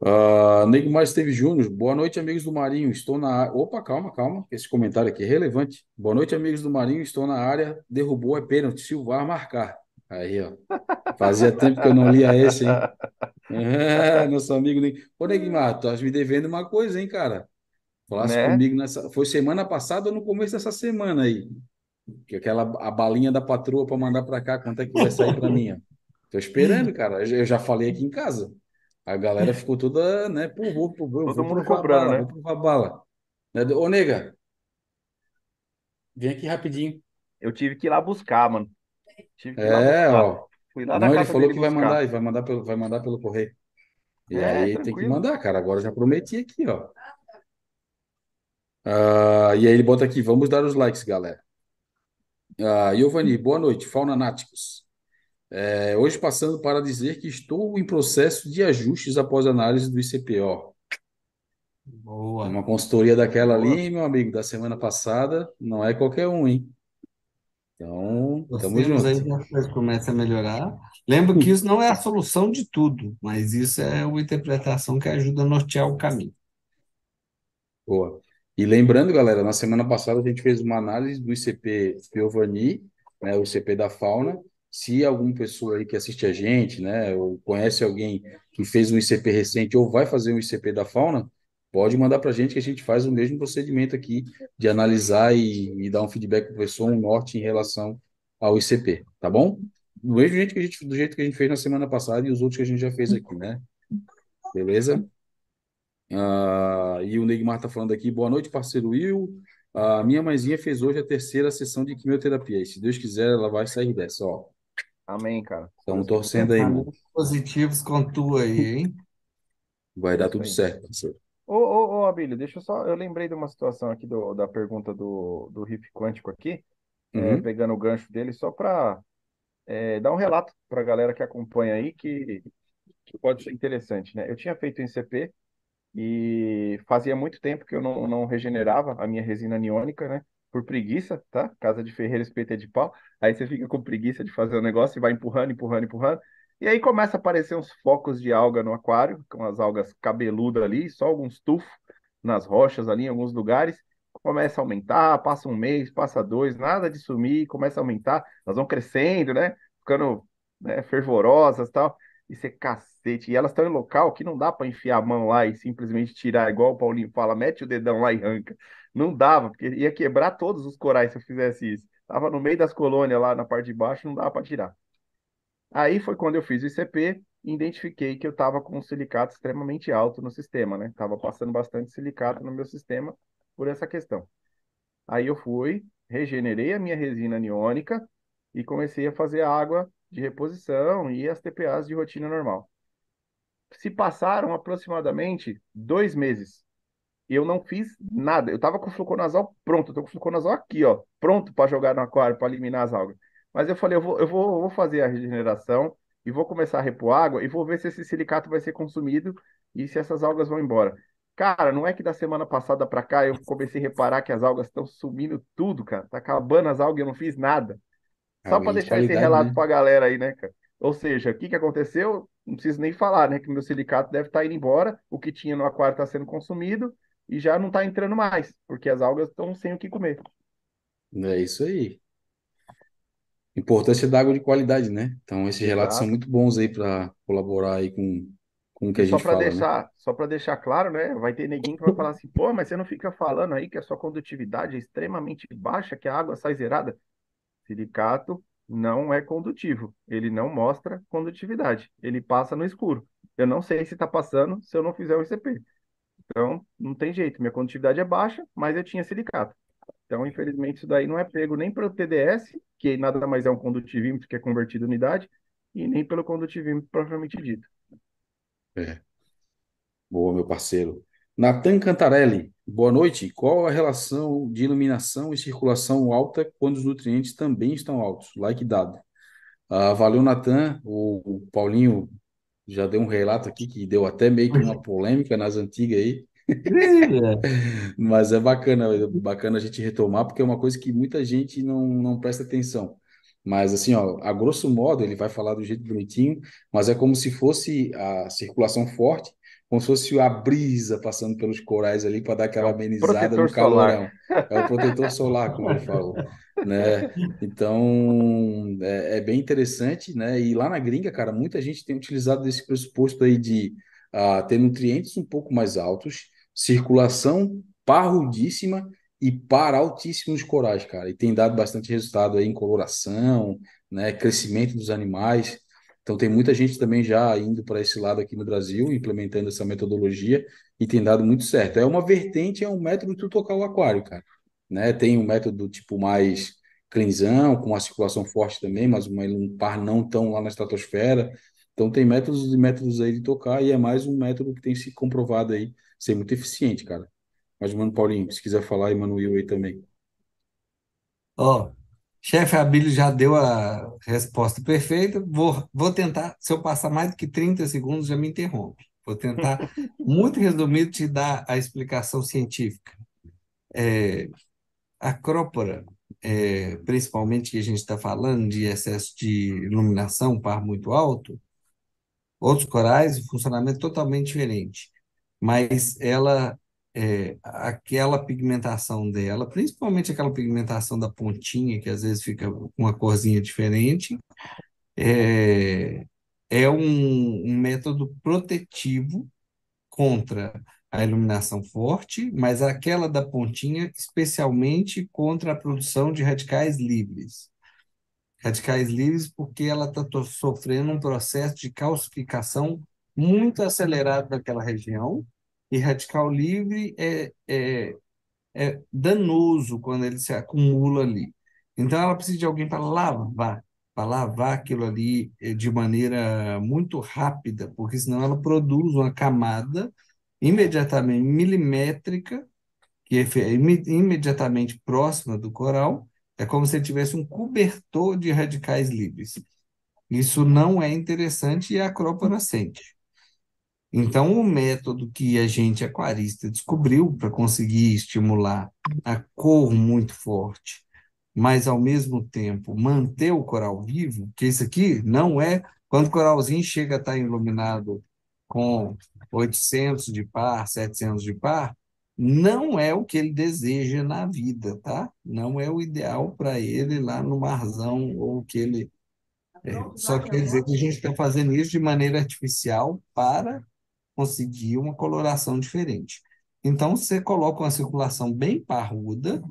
Uh, Nego Mais Esteve Júnior, boa noite, amigos do Marinho. Estou na área. Opa, calma, calma, esse comentário aqui é relevante. Boa noite, amigos do Marinho. Estou na área. Derrubou, é pênalti. Silvar marcar. Aí, ó. Fazia tempo que eu não lia esse, hein? É, nosso amigo. Ô, Neguimar, tu me devendo uma coisa, hein, cara? Falasse né? comigo nessa. Foi semana passada ou no começo dessa semana aí? Que aquela a balinha da patroa para mandar para cá, quanto é que vai sair para mim? Tô esperando, cara. Eu já falei aqui em casa. A galera ficou toda, né? Pô, vou, vou, vou, Todo mundo cobrando, bala, né? Vou provar bala. Né? Ô, nega, vem aqui rapidinho. Eu tive que ir lá buscar, mano. Tive que ir é, lá ó. Fui lá Não, ele falou que vai mandar, vai mandar pelo, vai mandar pelo correio. E é, aí tranquilo. tem que mandar, cara. Agora já prometi aqui, ó. Uh, e aí ele bota aqui, vamos dar os likes, galera. Uh, Giovanni, boa noite, Fauna Náticos. É, hoje passando para dizer que estou em processo de ajustes após análise do ICPO. Boa. Uma consultoria daquela Boa. ali, meu amigo, da semana passada, não é qualquer um, hein? Então, estamos juntos. aí a coisa começa a melhorar. Lembro que isso não é a solução de tudo, mas isso é uma interpretação que ajuda a nortear o caminho. Boa. E lembrando, galera, na semana passada a gente fez uma análise do ICP Piovani, né, o ICP da fauna, se alguma pessoa aí que assiste a gente, né, ou conhece alguém que fez um ICP recente ou vai fazer um ICP da fauna, pode mandar para a gente que a gente faz o mesmo procedimento aqui de analisar e, e dar um feedback para o professor, um norte em relação ao ICP, tá bom? Do mesmo jeito que a gente, do jeito que a gente fez na semana passada e os outros que a gente já fez aqui, né? Beleza? Uh, e o Neymar está falando aqui, boa noite, parceiro Will. A uh, minha mãezinha fez hoje a terceira sessão de quimioterapia. E se Deus quiser, ela vai sair dessa, ó. Amém, cara. Estamos torcendo aí, mano. Positivos com tu aí, hein? Vai dar tudo certo, parceiro. Ô, ô, ô, Abílio, deixa eu só. Eu lembrei de uma situação aqui do, da pergunta do, do riff quântico aqui, é, uhum. é, pegando o gancho dele, só para é, dar um relato para a galera que acompanha aí, que, que pode ser interessante, né? Eu tinha feito em CP e fazia muito tempo que eu não, não regenerava a minha resina aniônica, né? por preguiça, tá? Casa de ferreiro, espeto é de pau. Aí você fica com preguiça de fazer o negócio e vai empurrando, empurrando, empurrando. E aí começa a aparecer uns focos de alga no aquário, com as algas cabeludas ali, só alguns tufos nas rochas ali em alguns lugares. Começa a aumentar, passa um mês, passa dois, nada de sumir, começa a aumentar. Elas vão crescendo, né? Ficando né, fervorosas tal. E você cacete. E elas estão em local que não dá para enfiar a mão lá e simplesmente tirar, igual o Paulinho fala, mete o dedão lá e arranca. Não dava, porque ia quebrar todos os corais se eu fizesse isso. Tava no meio das colônias lá na parte de baixo, não dava para tirar. Aí foi quando eu fiz o ICP e identifiquei que eu estava com um silicato extremamente alto no sistema, né? Tava passando bastante silicato no meu sistema por essa questão. Aí eu fui, regenerei a minha resina aniônica e comecei a fazer água de reposição e as TPAs de rotina normal. Se passaram aproximadamente dois meses eu não fiz nada. Eu tava com o fluconazol pronto, eu tô com o fluconazol aqui, ó, pronto para jogar no aquário, para eliminar as algas. Mas eu falei, eu vou, eu vou, eu vou fazer a regeneração e vou começar a repor água e vou ver se esse silicato vai ser consumido e se essas algas vão embora. Cara, não é que da semana passada para cá eu comecei a reparar que as algas estão sumindo tudo, cara. Tá acabando as algas eu não fiz nada. Só para deixar esse relato né? para a galera aí, né, cara? Ou seja, o que, que aconteceu? Não preciso nem falar, né? Que meu silicato deve estar tá indo embora, o que tinha no aquário está sendo consumido e já não está entrando mais, porque as algas estão sem o que comer. É isso aí. Importância da água de qualidade, né? Então, esses relatos são muito bons aí para colaborar aí com, com o que a só gente fala, né? deixar, né? Só para deixar claro, né? Vai ter neguinho que vai falar assim, pô, mas você não fica falando aí que a sua condutividade é extremamente baixa, que a água sai zerada. Silicato não é condutivo. Ele não mostra condutividade. Ele passa no escuro. Eu não sei se está passando se eu não fizer o ICP. Então, não tem jeito. Minha condutividade é baixa, mas eu tinha silicato. Então, infelizmente, isso daí não é pego nem para o TDS, que nada mais é um condutivímetro que é convertido em unidade, e nem pelo condutivímetro propriamente dito. É. Boa, meu parceiro. Natan Cantarelli, boa noite. Qual a relação de iluminação e circulação alta quando os nutrientes também estão altos? Like dado. Ah, valeu, Natan. O, o Paulinho já deu um relato aqui que deu até meio que uma polêmica nas antigas aí. Mas é bacana, é bacana a gente retomar, porque é uma coisa que muita gente não, não presta atenção. Mas assim, ó, a grosso modo, ele vai falar do jeito bonitinho, mas é como se fosse a circulação forte, como se fosse a brisa passando pelos corais ali para dar aquela é amenizada no calorão. É o protetor solar, como ele falou, né? Então, é, é, bem interessante, né? E lá na gringa, cara, muita gente tem utilizado esse pressuposto aí de uh, ter nutrientes um pouco mais altos, circulação parrudíssima e par altíssimos corais, cara. E tem dado bastante resultado aí em coloração, né, crescimento dos animais. Então tem muita gente também já indo para esse lado aqui no Brasil, implementando essa metodologia e tem dado muito certo. É uma vertente, é um método de tu tocar o aquário, cara. Né? Tem um método tipo mais cleansão, com uma circulação forte também, mas uma, um par não tão lá na estratosfera. Então tem métodos e métodos aí de tocar e é mais um método que tem se comprovado aí ser muito eficiente, cara. Mas, mano, Paulinho, se quiser falar, e Mano Will aí também. Ó, chefe Abílio já deu a resposta perfeita. Vou, vou tentar, se eu passar mais do que 30 segundos, já me interrompe. Vou tentar, muito resumido, te dar a explicação científica. É, a crópora, é, principalmente que a gente está falando de excesso de iluminação, par muito alto, outros corais, o funcionamento é totalmente diferente. Mas ela, é, aquela pigmentação dela, principalmente aquela pigmentação da pontinha, que às vezes fica com uma corzinha diferente, é, é um, um método protetivo contra a iluminação forte, mas aquela da pontinha, especialmente contra a produção de radicais livres. Radicais livres porque ela está sofrendo um processo de calcificação muito acelerado naquela região, e radical livre é, é, é danoso quando ele se acumula ali. Então, ela precisa de alguém para lavar, para lavar aquilo ali eh, de maneira muito rápida, porque senão ela produz uma camada imediatamente milimétrica, que é imediatamente próxima do coral, é como se tivesse um cobertor de radicais livres. Isso não é interessante e a acrópora sente. Então, o método que a gente, aquarista, descobriu para conseguir estimular a cor muito forte, mas ao mesmo tempo manter o coral vivo, que isso aqui não é quando o coralzinho chega a estar iluminado com 800 de par, 700 de par, não é o que ele deseja na vida, tá? Não é o ideal para ele lá no marzão ou o que ele é, só quer dizer que a gente está fazendo isso de maneira artificial para conseguir uma coloração diferente. Então, você coloca uma circulação bem parruda,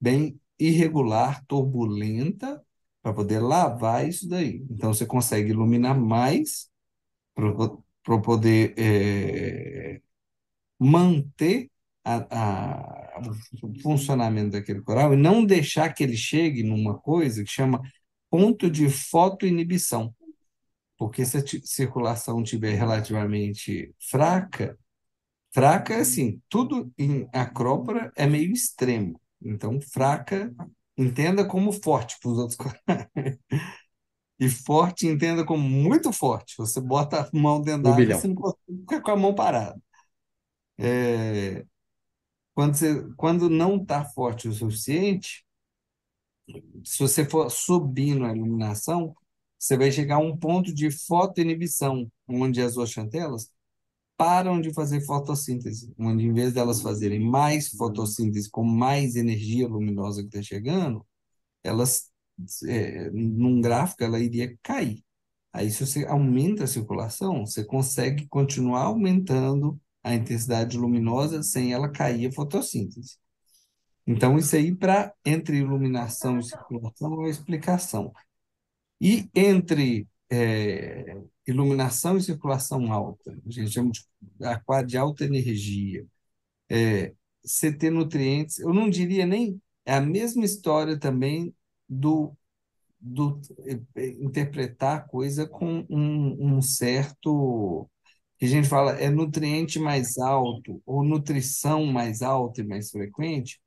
bem irregular, turbulenta, para poder lavar isso daí. Então, você consegue iluminar mais para poder é, manter a, a, o funcionamento daquele coral e não deixar que ele chegue numa coisa que chama ponto de fotoinibição. Porque se a circulação estiver relativamente fraca, fraca é assim, tudo em acrópora é meio extremo. Então, fraca, entenda como forte para os outros. e forte, entenda como muito forte. Você bota a mão dentro da água e você não consegue ficar com a mão parada. É, quando, você, quando não está forte o suficiente, se você for subindo a iluminação, você vai chegar a um ponto de fotoinibição, onde as oxantelas param de fazer fotossíntese, onde em vez delas fazerem mais fotossíntese com mais energia luminosa que está chegando, elas é, num gráfico, ela iria cair. Aí, se você aumenta a circulação, você consegue continuar aumentando a intensidade luminosa sem ela cair a fotossíntese. Então, isso aí, para entre iluminação e circulação, é uma explicação. E entre é, iluminação e circulação alta, a gente chama de aquário de alta energia, é, ter nutrientes, eu não diria nem, é a mesma história também do, do é, interpretar a coisa com um, um certo, que a gente fala, é nutriente mais alto ou nutrição mais alta e mais frequente,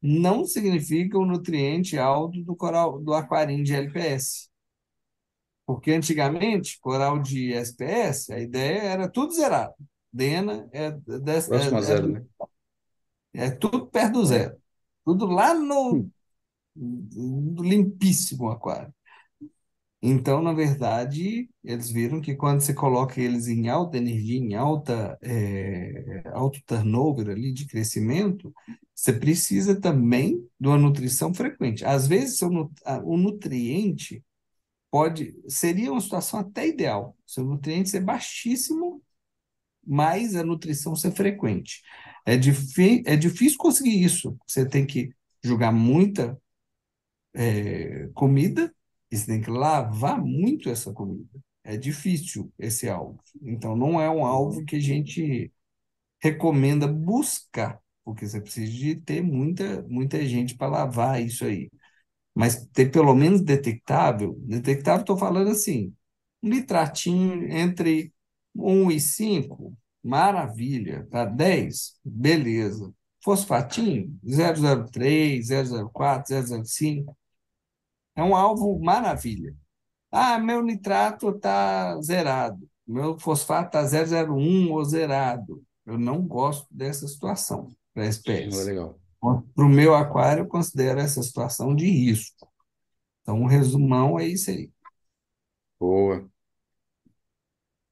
não significa o nutriente alto do coral do aquarim de LPS. Porque antigamente, coral de SPS, a ideia era tudo zerado. Dena é, dessa, Próximo é, zero, né? É tudo perto do zero. Tudo lá no, no limpíssimo aquário. Então, na verdade, eles viram que quando você coloca eles em alta energia, em alta, é, alto turnover ali de crescimento, você precisa também de uma nutrição frequente. Às vezes, o nutriente pode seria uma situação até ideal, seu nutriente ser baixíssimo, mas a nutrição ser frequente. É, é difícil conseguir isso. Você tem que jogar muita é, comida e você tem que lavar muito essa comida. É difícil esse alvo. Então, não é um alvo que a gente recomenda buscar, porque você precisa de ter muita, muita gente para lavar isso aí mas ter pelo menos detectável, detectável estou falando assim, um nitratinho entre 1 e 5, maravilha, tá 10, beleza. Fosfatinho, 003, 004, 005, é um alvo maravilha. Ah, meu nitrato está zerado, meu fosfato está 001 ou zerado. Eu não gosto dessa situação para a espécie. Legal. Para o meu aquário, eu considero essa situação de risco. Então, um resumão é isso aí. Boa.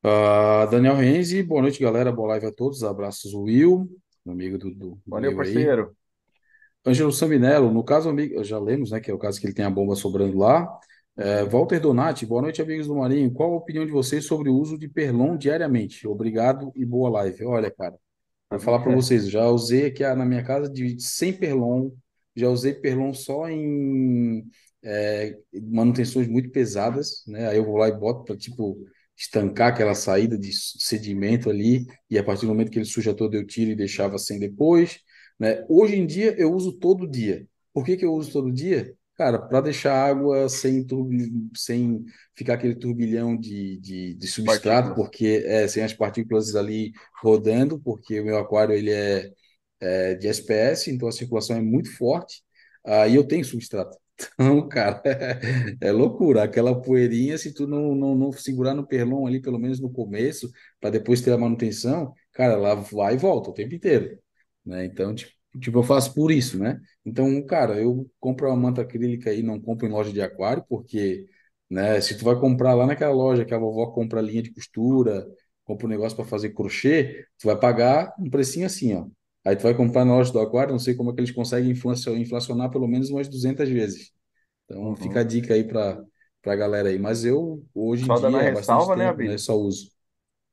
Uh, Daniel Renzi, boa noite, galera. Boa live a todos. Abraços, Will, amigo do, do Valeu, Will parceiro. Aí. Ângelo Sambinello, no caso, amigo, já lemos, né, que é o caso que ele tem a bomba sobrando lá. É, Walter Donati, boa noite, amigos do Marinho. Qual a opinião de vocês sobre o uso de Perlon diariamente? Obrigado e boa live. Olha, cara, Vou falar para vocês, já usei aqui na minha casa de 100 perlon, já usei perlon só em é, manutenções muito pesadas, né? Aí eu vou lá e boto para tipo estancar aquela saída de sedimento ali e a partir do momento que ele suja todo eu tiro e deixava sem depois, né? Hoje em dia eu uso todo dia. Por que que eu uso todo dia? Cara, para deixar a água sem, sem ficar aquele turbilhão de, de, de substrato, partículas. porque é, sem as partículas ali rodando, porque o meu aquário ele é, é de SPS, então a circulação é muito forte, aí uh, eu tenho substrato. Então, cara, é, é, loucura. Aquela poeirinha, se tu não, não, não segurar no perlon ali, pelo menos no começo, para depois ter a manutenção, cara, ela vai e volta o tempo inteiro. Né? Então, tipo, Tipo, eu faço por isso, né? Então, cara, eu compro uma manta acrílica aí, não compro em loja de aquário, porque, né, se tu vai comprar lá naquela loja que a vovó compra linha de costura, compra um negócio para fazer crochê, tu vai pagar um precinho assim, ó. Aí tu vai comprar na loja do aquário, não sei como é que eles conseguem inflacionar pelo menos umas 200 vezes. Então, uhum. fica a dica aí para a galera aí. Mas eu, hoje só em dia, é ressalva, né, tempo, né, só uso.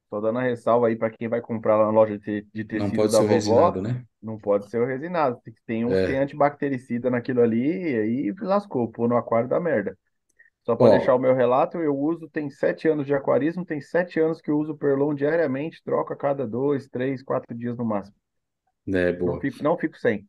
Só dando a ressalva aí para quem vai comprar lá na loja de, de tecido não pode da ser vovó, resinado, né? Não pode ser o resinado. Tem um É. que tem antibactericida naquilo ali e aí lascou, pô no aquário da merda. Só para deixar o meu relato, eu uso, tem sete anos de aquarismo, tem sete anos que eu uso Perlon diariamente, troco a cada dois, três, quatro dias no máximo. Não boa. fico, não fico sem.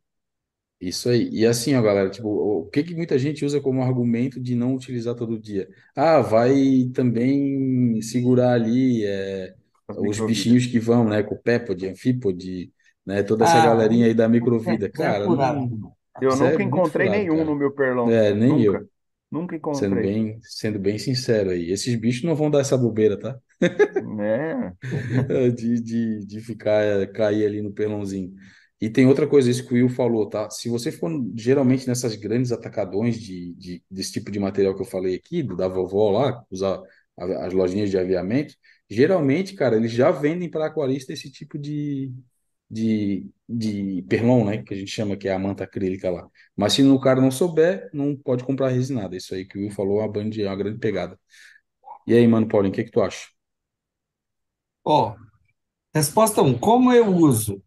Isso aí. E assim, ó, galera, tipo, o que que muita gente usa como argumento de não utilizar todo dia? Ah, vai também segurar ali é, os bichinhos que vão, né, com Pépode, Anfípode, né, toda essa Ah, galerinha aí da é, microvida. é Cara, não, Eu é nunca muito encontrei furado, nenhum no cara. meu Perlon. É, nem Nunca. eu, Nunca sendo encontrei. bem, sendo bem sincero aí. Esses bichos não vão dar essa bobeira, tá? É. De, de, de ficar, é, cair ali no pelãozinho. E tem outra coisa, isso que o Will falou, tá? Se você for geralmente nessas grandes atacadões de, de, desse tipo de material que eu falei aqui, do da vovó lá, usar as lojinhas de aviamento, geralmente, cara, eles já vendem para aquarista esse tipo de, de, de perlon, né? Que a gente chama que é a manta acrílica lá. Mas se o cara não souber, não pode comprar resinada. Isso aí que o Will falou é uma, band, é uma grande pegada. E aí, mano, Paulinho, o que que tu acha? Ó, resposta 1. Como eu uso?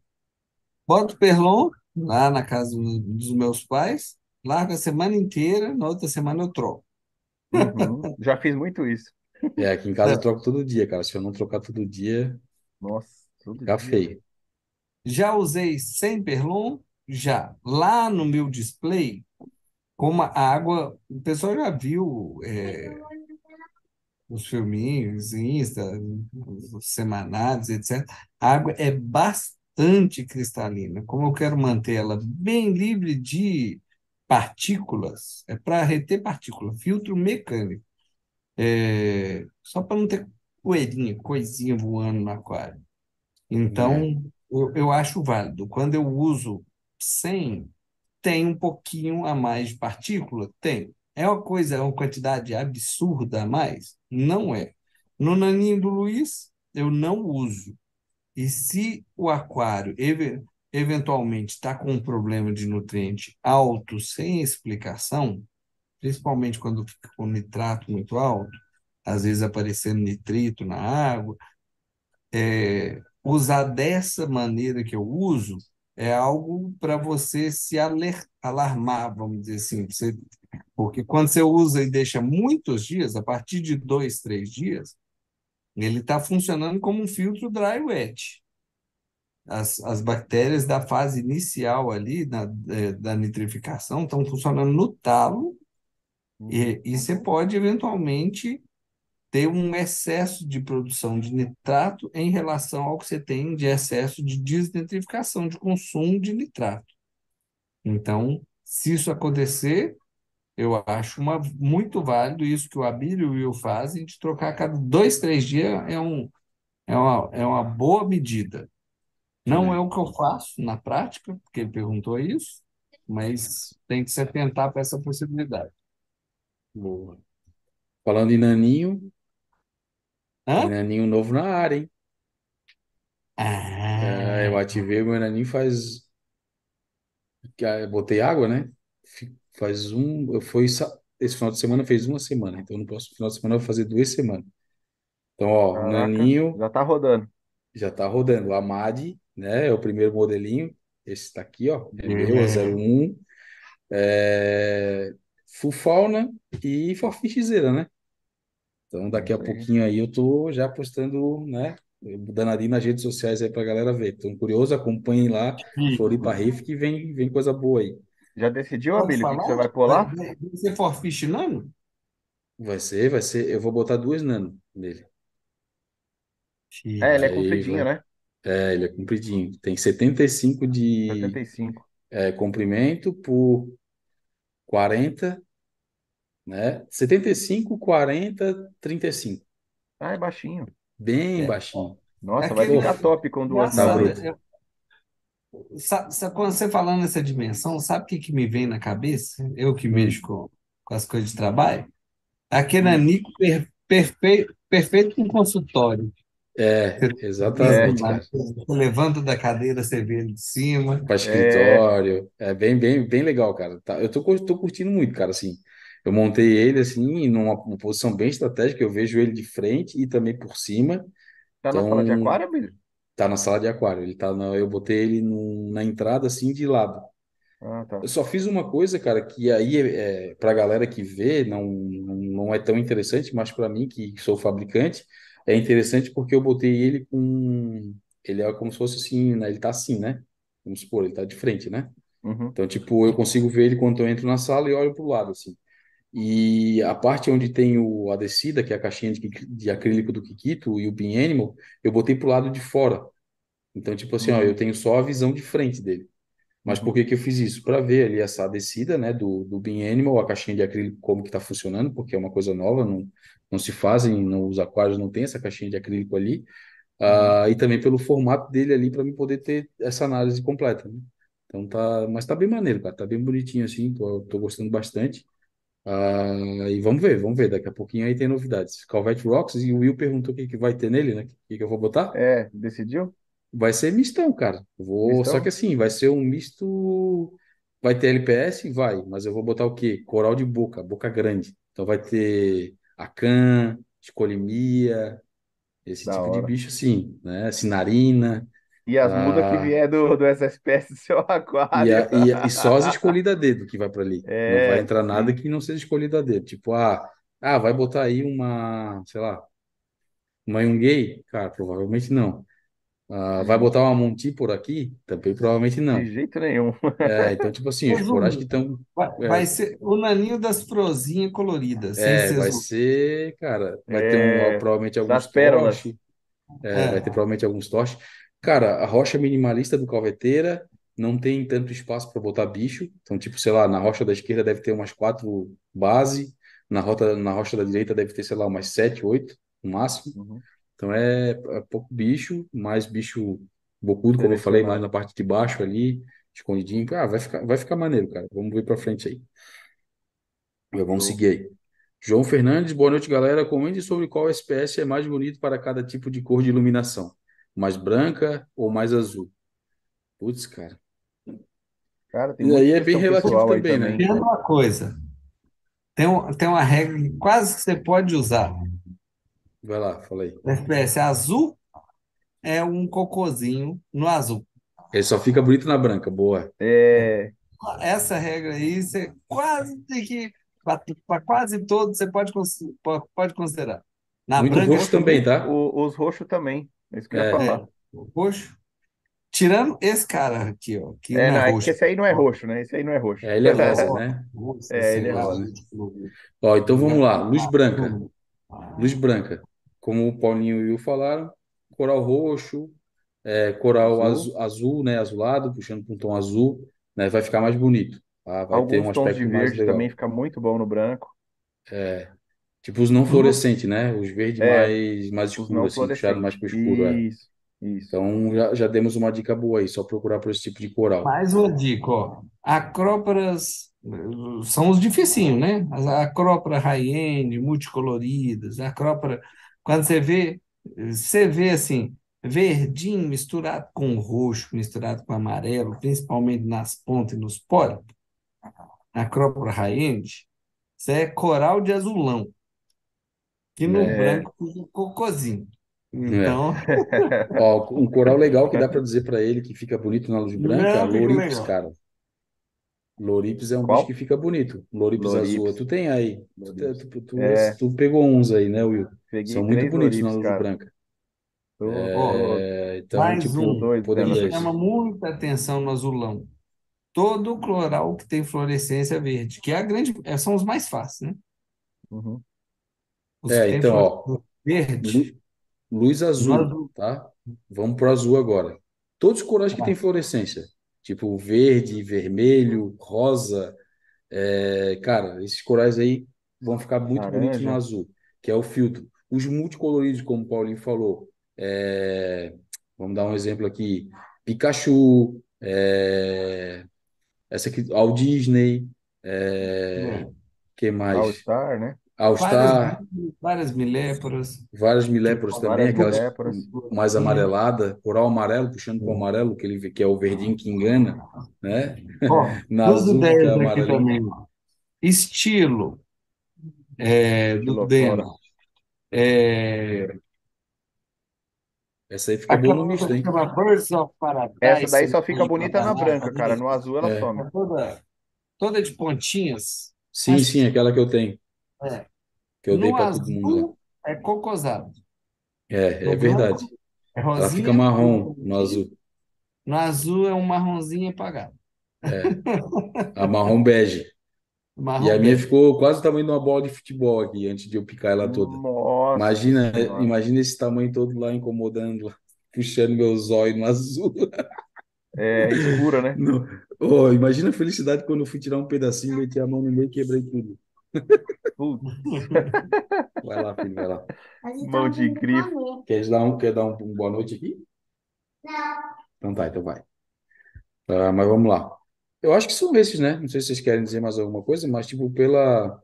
Boto perlon lá na casa dos meus pais, largo a semana inteira, na outra semana eu troco. Uhum. Já fiz muito isso. É, aqui em casa eu troco todo dia, cara. Se eu não trocar todo dia, Nossa, todo fica dia. feio. Já usei sem perlon? Já. Lá no meu display, como a água, o pessoal já viu é, os filminhos, Insta, os semanários, etc. A água é bastante cristalina. Como eu quero manter ela bem livre de partículas, é para reter partículas, filtro mecânico. É, só para não ter poeirinha, coisinha voando no aquário. Então, É, eu, eu acho válido. Quando eu uso sem, tem um pouquinho a mais de partícula? Tem. É uma coisa, é uma quantidade absurda a mais? Não é. No naninho do Luiz, eu não uso. E se o aquário eve- eventualmente está com um problema de nutriente alto, sem explicação, principalmente quando fica com nitrato muito alto, às vezes aparecendo nitrito na água, é, usar dessa maneira que eu uso é algo para você se alarmar, vamos dizer assim. Você- porque quando você usa e deixa muitos dias, a partir de dois, três dias, ele está funcionando como um filtro dry wet. As, as bactérias da fase inicial ali, da, eh, da nitrificação, estão funcionando no talo e, e você pode eventualmente ter um excesso de produção de nitrato em relação ao que você tem de excesso de desnitrificação, de consumo de nitrato. Então, se isso acontecer, eu acho uma, muito válido isso que o Abílio e o Will fazem, de trocar a cada dois, três dias é, um, é, uma, é uma boa medida. Não é o que eu faço na prática, porque ele perguntou isso, mas tem que se atentar para essa possibilidade. Boa. Falando em naninho, Hã? naninho novo na área, hein? É, eu Ah, ativei o meu naninho faz. que, ah, eu Botei água, né? Fi- Faz um. Eu fui. sa- Esse final de semana fez uma semana, então no próximo final de semana eu vou fazer duas semanas. Então, ó, o Caraca, naninho já tá rodando. já tá rodando. O Amad, né? É o primeiro modelinho. Esse tá aqui, ó. É meu, é é, 01. É... Full fauna e forfixeira, né? Então, daqui a pouquinho aí eu tô já postando, né? Danadinho nas redes sociais aí pra galera ver. Tô curioso, acompanhem lá, Floripa. Reef, que vem, vem coisa boa aí. Já decidiu, Abílio, o que você vai pôr Vai, ser forfish nano? Vai ser, vai ser. Eu vou botar duas nano nele. É, ele é. Aí compridinho, vai. né? É, ele é compridinho. Tem 75 de 75. é, comprimento por 40, né? 75, 40, 35. Ah, é baixinho. Bem É, baixinho. Nossa, vai aquele Pô, ficar top com duas tá engraçado. é- sa- quando você falando nessa dimensão, sabe o que, que me vem na cabeça? Eu que mexo Hum, com, com as coisas de trabalho? Aquele Hum. anico per, perfeito, perfeito com consultório. é, É, exatamente, você levanta da cadeira, você vê ele de cima. Para é. escritório. É bem, bem, bem legal, cara. Tá, eu tô, tô curtindo muito, cara, assim. Eu montei ele, assim, numa, posição bem estratégica. Eu vejo ele de frente e também por cima. Tá na sala de Então, aquário, Abílio? tá na sala de aquário. Ele tá na, eu botei ele no- na entrada, assim, de lado. Ah, tá. Eu só fiz uma coisa, cara, que aí é, para a galera que vê não, não não é tão interessante, mas para mim, que sou fabricante, é interessante porque eu botei ele com. Ele é como se fosse assim, né? Ele tá assim, né? Vamos supor, ele tá de frente, né? Uhum. Então, tipo, eu consigo ver ele quando eu entro na sala e olho pro lado, assim. E a parte onde tem o, a descida, que é a caixinha de, de acrílico do Kikito e o Beam Animal, eu botei pro lado de fora. Então, tipo assim, ó, eu Uhum. tenho só a visão de frente dele. Mas por Uhum. que que eu fiz isso? Para ver ali essa descida, né, do, do Beam Animal, a caixinha de acrílico, como que está funcionando, porque é uma coisa nova, não, não se fazem, nos aquários não tem essa caixinha de acrílico ali, Uhum. ah, e também pelo formato dele ali, para mim poder ter essa análise completa, né? Então tá, mas tá bem maneiro, cara, tá bem bonitinho assim, tô, tô gostando bastante. Ah, e vamos ver, vamos ver, daqui a pouquinho aí tem novidades. Calvete Rocks, e o Will perguntou o que que vai ter nele, né? O que que eu vou botar? É, decidiu? Vai ser mistão, cara. Vou, só que assim, vai ser um misto. Vai ter LPS? Vai, mas eu vou botar o quê? Coral de boca, boca grande. Então vai ter acan, escolimia, esse Da tipo de hora. bicho assim, né? Sinarina, E as mudas que ah, vier do, do SSPS do seu e, aquário. a, e, a- e só as escolhidas a dedo que vai para ali. Não vai É, entrar nada sim. que não seja escolhido a dedo. Tipo, ah, ah, vai botar aí uma, sei lá, uma Yungay? Cara, provavelmente não. Ah, vai De, botar uma Monty por aqui? Também provavelmente de não. jeito nenhum. É, então, tipo assim, os corais que estão. vai, vai É, ser o naninho das frozinhas coloridas, é, vai ser, cara, vai ter um, É, provavelmente alguns das pérolas. é, vai ter É, provavelmente alguns torches. Cara, a rocha minimalista do Calveteira não tem tanto espaço para botar bicho. Então, tipo, sei lá, na rocha da esquerda deve ter umas quatro base, na rota, na rocha da direita deve ter, sei lá, umas sete, oito no máximo. Uhum. Então é, é pouco bicho, mais bicho bocudo, como eu falei, mais na parte de baixo ali, escondidinho. Ah, vai ficar, vai ficar maneiro, cara. Vamos ver pra frente aí. Vamos Show. seguir aí. João Fernandes, boa noite, galera. Comente sobre qual SPS é mais bonito para cada tipo de cor de iluminação. Mais branca ou mais azul? Putz, cara. Cara, tem E aí é bem relativo aí também, né? também. tem uma coisa, tem, um, tem uma regra que quase que você pode usar. Vai lá, fala aí. O FPS azul é um cocôzinho no azul. Ele só fica bonito na branca, boa. É, Essa regra aí, você quase tem que, para quase todos, você pode, pode considerar. Na Muito branca roxo também, também, tá? o- os roxos também. É isso que eu ia É, é, falar. roxo. Tirando esse cara aqui, ó, que É, não não, é é que roxo. esse aí não é roxo, né? Esse aí não é roxo. é, ele é rosa, né? nossa É, ele é Rosa, né? Ó, então vamos lá. Luz branca. Luz branca. Como o Paulinho e o Will falaram, coral roxo, é, coral Azul. azul, azul, né? Azulado, puxando para um tom azul, né? Vai ficar mais bonito, tá? Vai ter um Alguns tons de aspecto mais verde também legal. fica muito bom no branco. Tipo os não Lu- fluorescentes, né? Os verdes É, mais, mais os não escuros, assim, puxado mais fluorescentes. para o escuro, é. Isso, isso. Então já, já demos uma dica boa aí, só procurar por esse tipo de coral. Mais uma dica, ó. Acróporas eh, são os dificinhos, né? As acróporas high-end, multicoloridas, acrópora. Quando você vê, você vê assim, verdinho misturado com roxo, misturado com amarelo, principalmente nas pontas e nos pólips, acrópora high-end, isso é coral de azulão, que no É, branco fica cocôzinho. É. Então, Ó, um coral legal que dá para dizer para ele que fica bonito na luz branca, Lorips, legal. cara. Lorips é um bicho qual? que fica bonito. Lorips azul. Lorips. Tu tem aí. Tu, tu, tu, É, tu pegou uns aí, né, Will? peguei São muito bonitos na Lorips, luz cara. branca. Tô, É, então, mais tipo, um aqui. chama muita atenção no azulão. Todo floral que tem fluorescência verde, que é a grande, é, são os mais fáceis, né? Uhum. Os É, então, ó, verde, lu- luz azul, tá? Vamos pro azul agora. Todos os corais que têm Tá. fluorescência, tipo verde, vermelho, rosa, é, cara, esses corais aí vão ficar muito bonitos no Laranja. azul, que é o filtro. Os multicoloridos, como o Paulinho falou, é, vamos dar um exemplo aqui: Pikachu, é, essa aqui, Walt Disney, é, É. que All mais? Star, né? All Várias, miléporas, várias que miléporas também, Várias aquelas miléporas. mais amarelada, coral amarelo, puxando para o amarelo, que, ele, que é o verdinho que engana, né? Ó, Na duas azul aqui amarelinho. também. Estilo é, do. Demo. É, Essa aí fica boa no misto, que hein? chama Birds of Essa daí só fica bonita na branca, cara. ali. No azul ela É. some. É toda, toda de pontinhas. Sim, Mas sim, aquela que eu tenho, é, que eu dei no para todo mundo lá. azul é cocosado. É, No é branco verdade. é Ela fica rosinha, marrom no azul. no azul é um marronzinho apagado. É, a marrom bege. E Marrom a minha bege. ficou quase o tamanho de uma bola de futebol aqui, antes de eu picar ela toda. Nossa Imagina, senhora. imagina esse tamanho todo lá incomodando, puxando meu zóio no azul. É escura, né? Não. Oh, imagina a felicidade quando eu fui tirar um pedacinho, meti a mão no meio e quebrei tudo. Putz, Vai lá, filho, vai lá. Mão tá de grifo. comer. Quer dar um, quer dar um, um boa noite aqui? Não. Então tá, então vai. Ah, mas vamos lá. Eu acho que são esses, né? Não sei se vocês querem dizer mais alguma coisa, mas tipo, pela,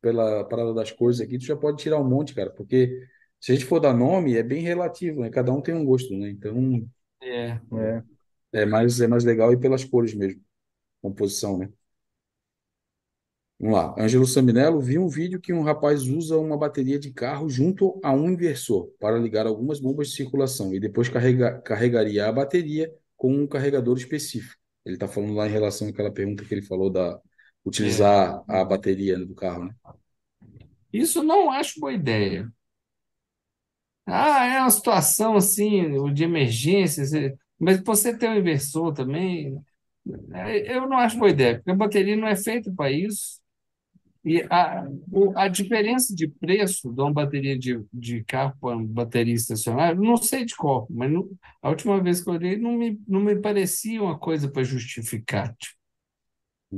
pela parada das cores aqui, tu já pode tirar um monte, cara, porque se a gente for dar nome, é bem relativo, né? Cada um tem um gosto, né? Então, É. É. É mais, é mais legal e pelas cores mesmo, composição, né? Vamos lá. Ângelo Saminello, vi um vídeo que um rapaz usa uma bateria de carro junto a um inversor para ligar algumas bombas de circulação e depois carrega, carregaria a bateria com um carregador específico. Ele está falando lá em relação àquela pergunta que ele falou da utilizar é. a bateria do carro, né? Isso não acho boa ideia. Ah, é uma situação assim, de emergência, mas você ter um inversor também, é, eu não acho boa ideia, porque a bateria não é feita para isso. E a, a diferença de preço de uma bateria de, de carro para uma bateria estacionária, não sei de qual, mas não, a última vez que eu olhei não me, não me parecia uma coisa para justificar. Tipo.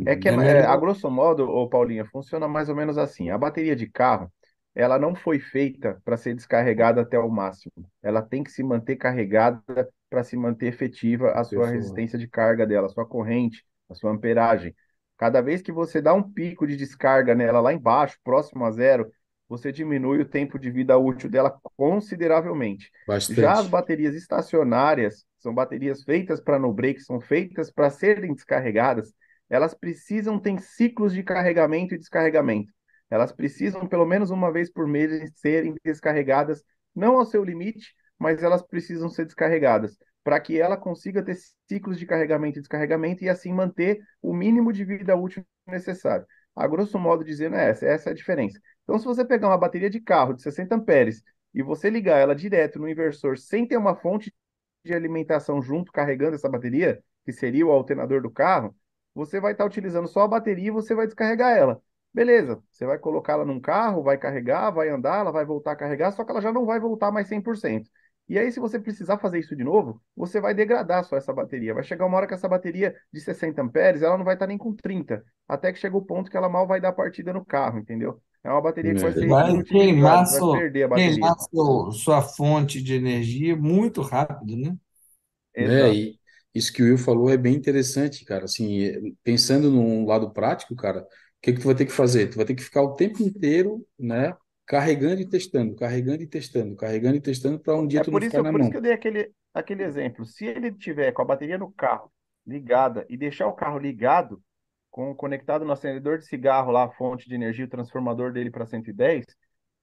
É que, é, é, a grosso modo, ô Paulinha, funciona mais ou menos assim. A bateria de carro, ela não foi feita para ser descarregada até o máximo. Ela tem que se manter carregada para se manter efetiva a sua resistência de carga dela, a sua corrente, a sua amperagem. Cada vez que você dá um pico de descarga nela lá embaixo, próximo a zero, você diminui o tempo de vida útil dela consideravelmente. Bastante. Já as baterias estacionárias, são baterias feitas para no break, são feitas para serem descarregadas, elas precisam ter ciclos de carregamento e descarregamento. Elas precisam, pelo menos uma vez por mês, serem descarregadas, não ao seu limite, mas elas precisam ser descarregadas para que ela consiga ter ciclos de carregamento e descarregamento e assim manter o mínimo de vida útil necessário. A grosso modo dizendo é essa, essa é a diferença. Então, se você pegar uma bateria de carro de 60 amperes e você ligar ela direto no inversor sem ter uma fonte de alimentação junto carregando essa bateria, que seria o alternador do carro, você vai estar utilizando só a bateria e você vai descarregar ela. Beleza, você vai colocá-la num carro, vai carregar, vai andar, ela vai voltar a carregar, só que ela já não vai voltar mais 100%. E aí, se você precisar fazer isso de novo, você vai degradar só essa bateria. Vai chegar uma hora que essa bateria de 60 amperes, ela não vai estar nem com 30, até que chega o ponto que ela mal vai dar partida no carro, entendeu? É uma bateria que vai ser vai queimar, vai perder a bateria. queimar sua, sua fonte de energia muito rápido, né? É, e isso que o Will falou é bem interessante, cara. Assim, pensando num lado prático, cara, o que que tu vai ter que fazer? Tu vai ter que ficar o tempo inteiro, né, carregando e testando, carregando e testando, carregando e testando para um dia é tu não ficar na por mão. isso que eu dei aquele, aquele exemplo. Se ele tiver com a bateria no carro ligada e deixar o carro ligado, com conectado no acendedor de cigarro lá, a fonte de energia, o transformador dele para 110,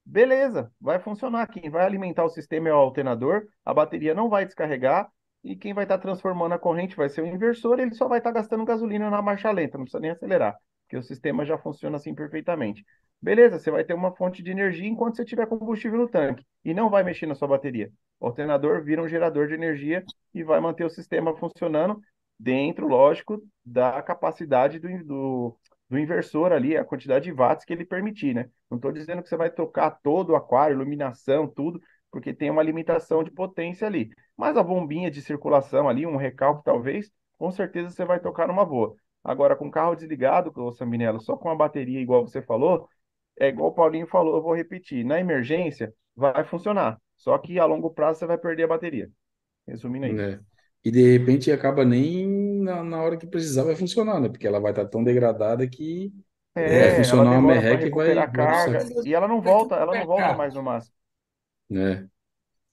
beleza, vai funcionar. Quem vai alimentar o sistema é o alternador, a bateria não vai descarregar e quem vai estar tá transformando a corrente vai ser o inversor, ele só vai estar tá gastando gasolina na marcha lenta, não precisa nem acelerar, porque o sistema já funciona assim perfeitamente. Beleza, você vai ter uma fonte de energia enquanto você tiver combustível no tanque e não vai mexer na sua bateria. O alternador vira um gerador de energia e vai manter o sistema funcionando dentro, lógico, da capacidade do, do, do inversor ali, a quantidade de watts que ele permitir, né? Não estou dizendo que você vai tocar todo o aquário, iluminação, tudo, porque tem uma limitação de potência ali. Mas a bombinha de circulação ali, um recalque talvez, com certeza você vai tocar numa boa. Agora, com o carro desligado, Sambinello, só com a bateria, igual você falou, é igual o Paulinho falou, eu vou repetir, na emergência vai funcionar, só que a longo prazo você vai perder a bateria. Resumindo aí. É. E de repente acaba nem na, na, hora que precisar vai funcionar, né? Porque ela vai estar tão degradada que é, vai funcionar uma merreca e vai. A carga, e ela não volta, ela não volta mais no máximo. É.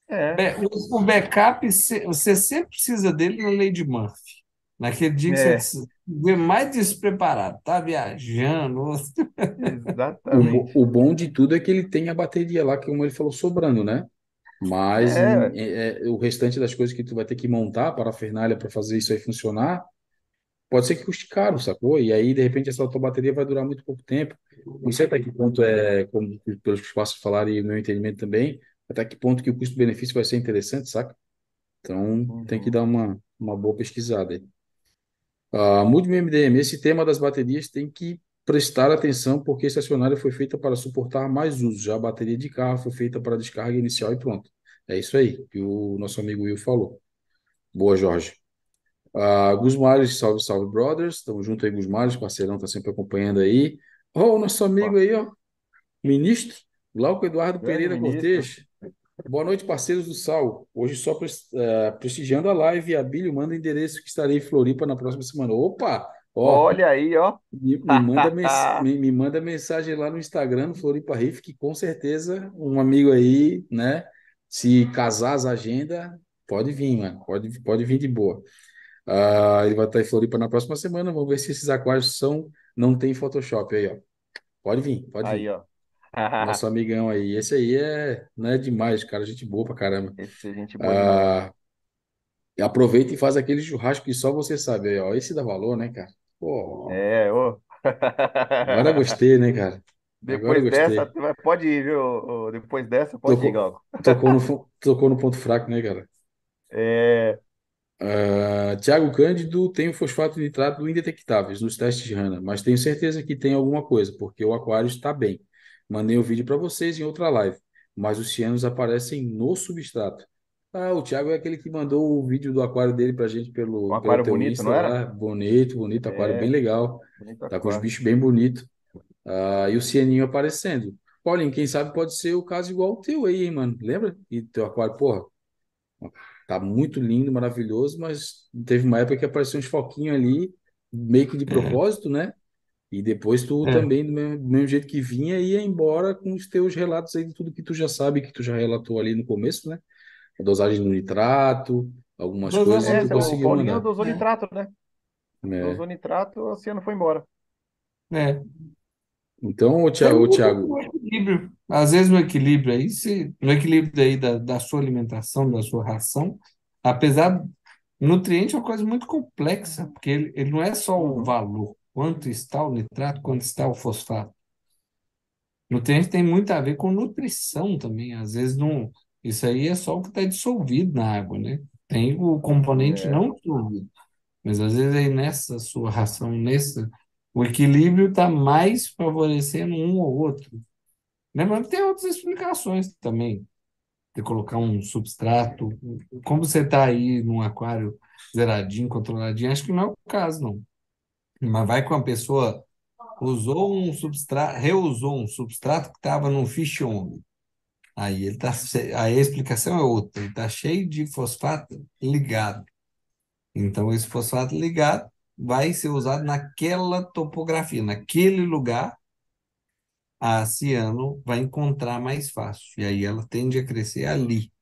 É. O backup, você sempre precisa dele na lei de Murphy. Naquele dia que é. você vê mais despreparado, tá viajando. Exatamente. O, o, bom de tudo é que ele tem a bateria lá, que como ele falou, sobrando, né? Mas é. é, o restante das coisas que tu vai ter que montar para a Fernália para fazer isso aí funcionar, pode ser que custe caro, sacou? E aí, de repente, essa tua bateria vai durar muito pouco tempo. Não sei até que ponto é, como pelos que faço falar e o meu entendimento também, até que ponto que o custo-benefício vai ser interessante, saca? Então, uhum. tem que dar uma, uma boa pesquisada aí. Mude meu MDM. Esse tema das baterias tem que prestar atenção porque esse acionário foi feita para suportar mais usos. Já a bateria de carro foi feita para descarga inicial e pronto. É isso aí que o nosso amigo Will falou. Boa, Jorge. Uh, Gus Mares, salve, salve, brothers. Estamos junto aí, Gus Mares, parceirão, tá sempre acompanhando aí. Ó, oh, o nosso amigo aí, ó, ministro, Glauco Eduardo Pereira Cortes. Boa noite, parceiros do Sal. Hoje só uh, prestigiando a live, a Bílio manda o endereço que estarei em Floripa na próxima semana. Opa! Ó, Olha aí, ó. Me, me manda mens me, me, manda mensagem lá no Instagram, no Floripa Riff, que com certeza um amigo aí, né? Se casar as agendas, Pode vir, mano. Pode, pode vir de boa. Ah, ele vai estar em Floripa na próxima semana. Vamos ver se esses aquários são, não tem Photoshop aí, ó. Pode vir, pode Aí, vir. ó. Nosso amigão aí. Esse aí é, não é demais, cara. Gente boa pra caramba. Esse é gente boa demais. Ah, aproveita e faz aquele churrasco que só você sabe aí, ó. Esse dá valor, né, cara? Pô, É, ô. agora gostei, né, cara? Agora Depois dessa, gostei. tu vai- pode ir, viu? ô, Depois dessa, pode ir, Tocou, Galgo. tocou no, fu- tocou no ponto fraco, né, cara? É, Ah, Tiago Cândido tem o fosfato e nitrato indetectáveis nos testes de Hanna, mas tenho certeza que tem alguma coisa, porque o aquário está bem. Mandei o vídeo para vocês em outra live, mas os cianos aparecem no substrato. Ah, o Thiago é aquele que mandou o vídeo do aquário dele pra gente um pelo, pelo aquário teu bonito, Insta não era? lá. Bonito, bonito, aquário bem É, legal. bonito Tá com os bichos bem bonitos. Ah, e o cianinho aparecendo. Paulinho, quem sabe pode ser o caso igual o teu aí, hein, mano? Lembra? E teu aquário, porra, tá muito lindo, maravilhoso, mas teve uma época que apareceu uns foquinhos ali, meio que de É, propósito, né? E depois tu é. também, do mesmo, do mesmo jeito que vinha, ia embora com os teus relatos aí de tudo que tu já sabe, que tu já relatou ali no começo, né? A dosagem do nitrato, algumas coisas, É, tu então, o conseguiu Paulinho mandar. dosou É, nitrato, né? né? Dosou nitrato, o oceano foi embora. é. Então, ô Tem Thiago, muito Thiago, o equilíbrio. Às vezes no equilíbrio aí, se, no equilíbrio aí da, da sua alimentação, da sua ração, apesar nutriente é uma coisa muito complexa, porque ele, ele não é só o Uhum. valor, quanto está o nitrato, quanto está o fosfato. Nutriente tem muito a ver com nutrição também. Às vezes não, isso aí é só o que está dissolvido na água, né? Tem o componente É, não dissolvido. Mas às vezes aí nessa sua ração, nessa, o equilíbrio está mais favorecendo um ou outro. Lembrando que tem outras explicações também. De colocar um substrato. Como você está aí num aquário zeradinho, controladinho, acho que não é o caso, não. Mas vai com a pessoa usou um substrato, reusou um substrato que estava no fish on. Aí ele tá, aí a explicação é outra. Ele está cheio de fosfato ligado. Então, esse fosfato ligado vai ser usado naquela topografia, naquele lugar, a ciano vai encontrar mais fácil. E aí ela tende a crescer ali.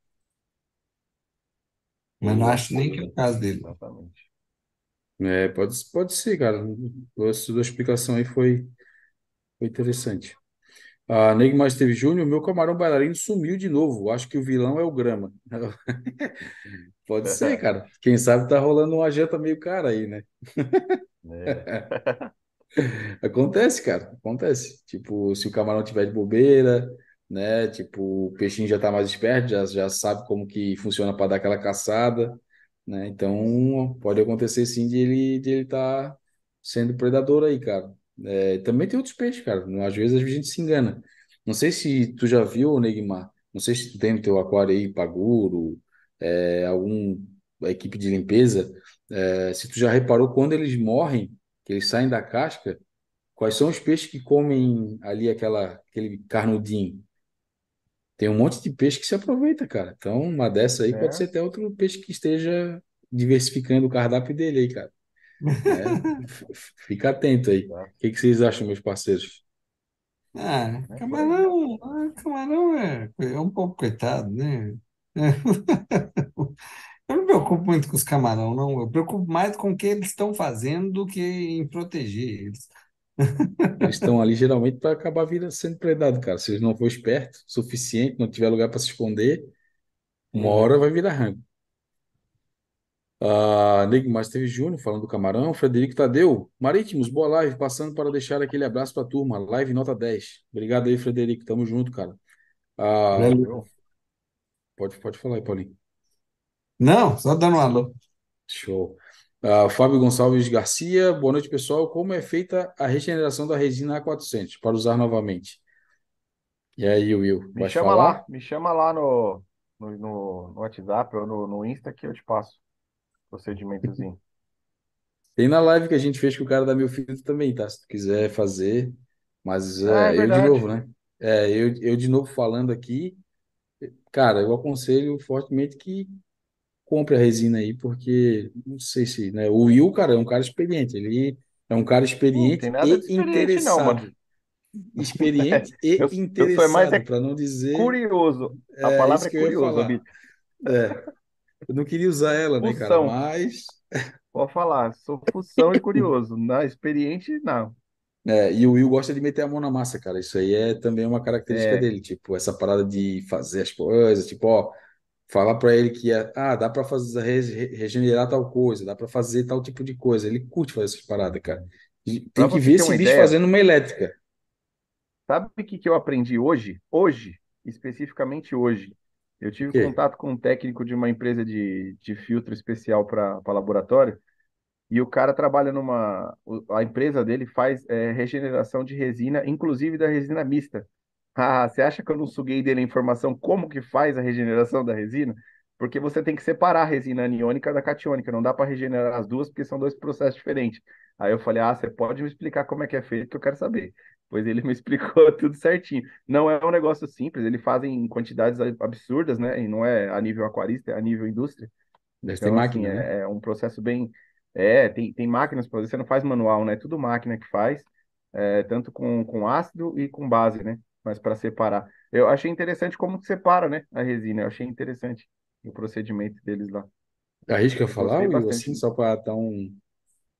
Mas não acho nem que é o caso dele. exatamente. É, pode, pode ser, cara. A sua explicação aí foi, foi interessante. A Neymar Esteves Júnior, meu camarão bailarino sumiu de novo. Acho que o vilão é o Grama. Pode ser, cara. Quem sabe tá rolando uma janta meio cara aí, né? É. Acontece, cara. Acontece. Tipo, se o camarão tiver de bobeira, né? Tipo, o peixinho já tá mais esperto, já, já sabe como que funciona para dar aquela caçada, né? Então, pode acontecer sim de ele de ele tá sendo predador aí, cara. É, também tem outros peixes, cara. Às vezes a gente se engana. Não sei se tu já viu, Neguimar. Não sei se tu tem no teu aquário aí, paguro, é, algum equipe de limpeza. É, se tu já reparou quando eles morrem, que eles saem da casca, quais são os peixes que comem ali aquela, aquele carnudinho? Tem um monte de peixe que se aproveita, cara. Então, uma dessa aí pode É, ser até outro peixe que esteja diversificando o cardápio dele aí, cara. f- Fica atento aí. O que que vocês acham, meus parceiros? Ah, É camarão, ah, camarão é, é um pouco coitado, né? Eu não me preocupo muito com os camarão, não. Eu me preocupo mais com o que eles estão fazendo do que em proteger eles. Eles estão ali geralmente para acabar virando, sendo predado, cara. Se eles não for esperto o suficiente, não tiver lugar para se esconder, uma É. hora vai virar rango. Ah, Nego Master Júnior falando do Camarão, Frederico Tadeu, Marítimos, boa live, passando para deixar aquele abraço para a turma, live nota 10. Obrigado aí, Frederico, tamo junto, cara. Ah, Valeu. Pode, pode falar aí, Paulinho. Não, só dando um alô. Show. Ah, Fábio Gonçalves Garcia, boa noite, pessoal. Como é feita a regeneração da resina A400 para usar novamente? E aí, Will, Me vai chama falar? lá, me chama lá no, no, no, WhatsApp ou no, no Insta que eu te passo o procedimentozinho. Tem na live que a gente fez com o cara da Mil Filtro também, tá? Se tu quiser fazer, mas Ah, é é, eu de novo, né? É, eu, eu de novo falando aqui, cara, eu aconselho fortemente que compre a resina aí, porque não sei se, né? O Will, cara, é um cara experiente, ele é um cara Não experiente de e experiente não, mano. interessado. Experiente e Eu, eu mais interessado, é para não dizer, curioso. A é palavra é eu curioso. Bito. É, Eu não queria usar ela, né, cara? Mas. Pode falar, sou fução e curioso. Na experiente, não. É, e o Will gosta de meter a mão na massa, cara. Isso aí é também uma característica é. dele, tipo, essa parada de fazer as coisas, tipo, ó, falar para ele que é, ah, dá para fazer regenerar tal coisa, dá para fazer tal tipo de coisa. Ele curte fazer essas paradas, cara. Tem que ver esse bicho ideia, fazendo uma elétrica. Sabe o que, que eu aprendi hoje? Hoje, especificamente hoje. Eu tive contato com um técnico de uma empresa de, de filtro especial para laboratório e o cara trabalha numa. A empresa dele faz é, regeneração de resina, inclusive da resina mista. Ah, você acha que eu não suguei dele a informação como que faz a regeneração da resina? Porque você tem que separar a resina aniônica da catiônica, não dá para regenerar as duas porque são dois processos diferentes. Aí eu falei: "Ah, você pode me explicar como é que é feito que eu quero saber". Pois ele me explicou tudo certinho. Não é um negócio simples, ele fazem em quantidades absurdas, né? E não é a nível aquarista, é a nível indústria. Deve então, ter máquina, assim, né? é, é, um processo bem é, tem, tem máquinas para você não faz manual, né? Tudo máquina que faz, é, tanto com, com ácido e com base, né? Mas para separar. Eu achei interessante como separa, né, a resina. Eu achei interessante o procedimento deles lá. Arrisca falar, Will, assim, só para dar um...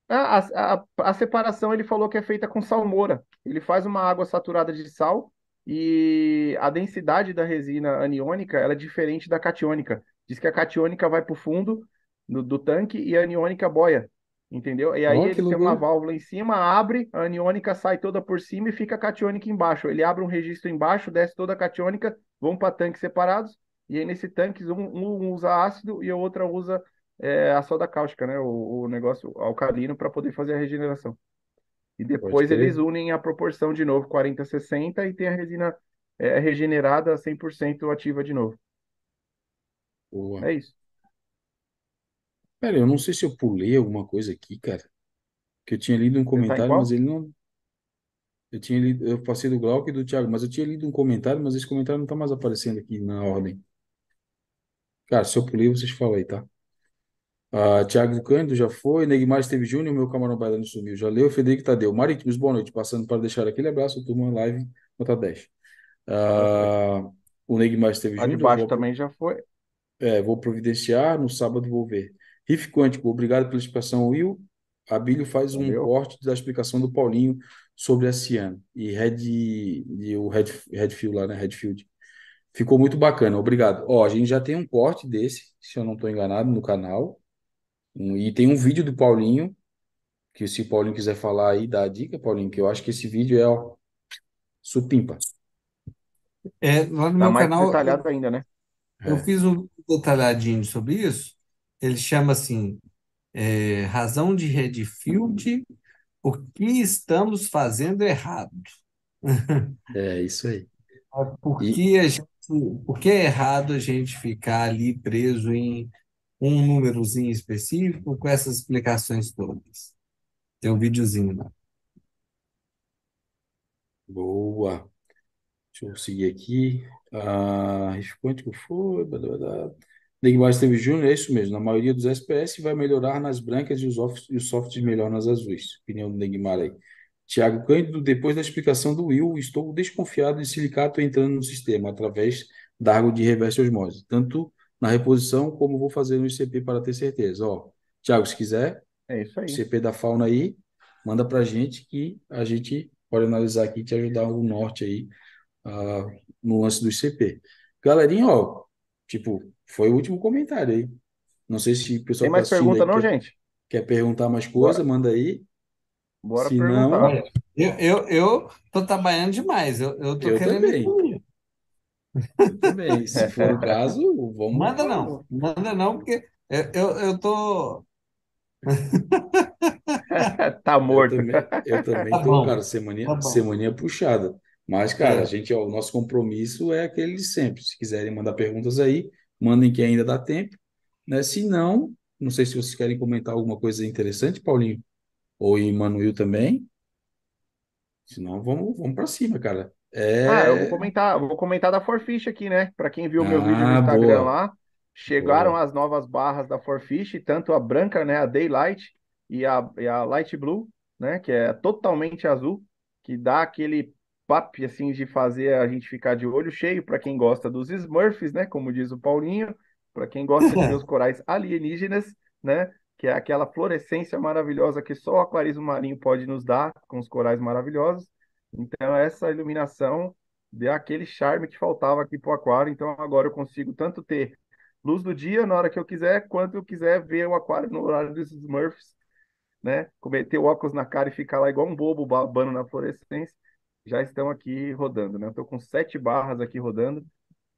A, a, a, separação ele falou que é feita com salmoura. Ele faz uma água saturada de sal e a densidade da resina aniônica ela é diferente da catiônica. Diz que a catiônica vai para o fundo do, do tanque e a aniônica boia. Entendeu? E aí oh, ele tem uma válvula em cima, abre, a aniônica sai toda por cima e fica a catiônica embaixo. Ele abre um registro embaixo, desce toda a catiônica, vão para tanques separados, e aí nesse tanque um, um usa ácido e a outra usa é, a soda cáustica, né? O, o negócio alcalino para poder fazer a regeneração. E depois eles unem a proporção de novo, 40-60, e tem a resina é, regenerada 100% ativa de novo. Boa. É isso. Cara, eu não sei se eu pulei alguma coisa aqui, cara. Que eu tinha lido um tá comentário, mas ele não. Eu tinha lido, eu passei do Glauco e do Thiago, mas eu tinha lido um comentário, mas esse comentário não tá mais aparecendo aqui na ordem. Cara, se eu pulei, vocês falam aí, tá? Ah, Thiago Cândido já foi, Neymar esteve Júnior, meu camarão bailando sumiu. Já leu, Federico Tadeu. Marítimos, boa noite. Passando para deixar aquele abraço, turma live, nota 10. Ah, o Neymar esteve Júnior. de baixo vou, também já foi. é, vou providenciar, no sábado vou ver. Riff Quântico, obrigado pela explicação, Will. Abílio faz um Valeu. corte da explicação do Paulinho sobre a Ciano e Red, e o Red, Redfield lá, né? Redfield. Ficou muito bacana, obrigado. Ó, a gente já tem um corte desse, se eu não estou enganado, no canal. Um, e tem um vídeo do Paulinho, que se o Paulinho quiser falar aí, dá a dica, Paulinho, que eu acho que esse vídeo é, ó, supimpa. É, lá no tá meu mais canal. detalhado ainda, né? Eu é. fiz um detalhadinho sobre isso. Ele chama assim, é, razão de Redfield, o que estamos fazendo errado. É isso aí. Por que, a gente, por que é errado a gente ficar ali preso em um númerozinho específico com essas explicações todas? Tem um videozinho lá. Boa. Deixa eu seguir aqui. Ah, quântico foi. Blá, blá, blá. Neymar Esteves Júnior, é isso mesmo. Na maioria dos SPS vai melhorar nas brancas e os, off, e os softs melhor nas azuis. Opinião do Neymar aí. Tiago Cândido, depois da explicação do Will, estou desconfiado de silicato entrando no sistema através da água de reverse osmose, tanto na reposição como vou fazer no ICP para ter certeza. Ó, Tiago, se quiser, é isso aí. ICP da fauna aí, manda para a gente que a gente pode analisar aqui e te ajudar o norte aí uh, no lance do ICP. Galerinha, ó, tipo, foi o último comentário aí. Não sei se o pessoal Tem mais tá pergunta, não, quer, gente? quer perguntar mais coisa, Bora. manda aí. Bora se perguntar. Não, eu, eu, eu tô trabalhando demais. Eu, eu tô eu querendo. Também. Eu também. Se for o caso, vamos. Manda não. Manda não, porque eu, eu, eu tô. tá morto. Eu também, eu também tá tô, bom. cara, semaninha, tá semaninha puxada. Mas, cara, é. a gente, ó, o nosso compromisso é aquele de sempre. Se quiserem mandar perguntas aí, mandem que ainda dá tempo. Né? Se não, não sei se vocês querem comentar alguma coisa interessante, Paulinho, ou Emanuel também. Se não, vamos, vamos para cima, cara. É... Ah, eu vou comentar, vou comentar da Forfish aqui, né? Para quem viu o meu ah, vídeo no Instagram boa. lá, chegaram boa. as novas barras da Forfish, tanto a branca, né, a Daylight e a, e a Light Blue, né, que é totalmente azul, que dá aquele papo assim de fazer a gente ficar de olho cheio para quem gosta dos Smurfs, né, como diz o Paulinho, para quem gosta de os corais alienígenas, né? Que é aquela fluorescência maravilhosa que só o aquarismo marinho pode nos dar, com os corais maravilhosos. Então, essa iluminação deu aquele charme que faltava aqui para o aquário. Então, agora eu consigo tanto ter luz do dia na hora que eu quiser, quanto eu quiser ver o aquário no horário dos Smurfs, né? Cometer óculos na cara e ficar lá igual um bobo babando na fluorescência. Já estão aqui rodando, né? Eu estou com sete barras aqui rodando.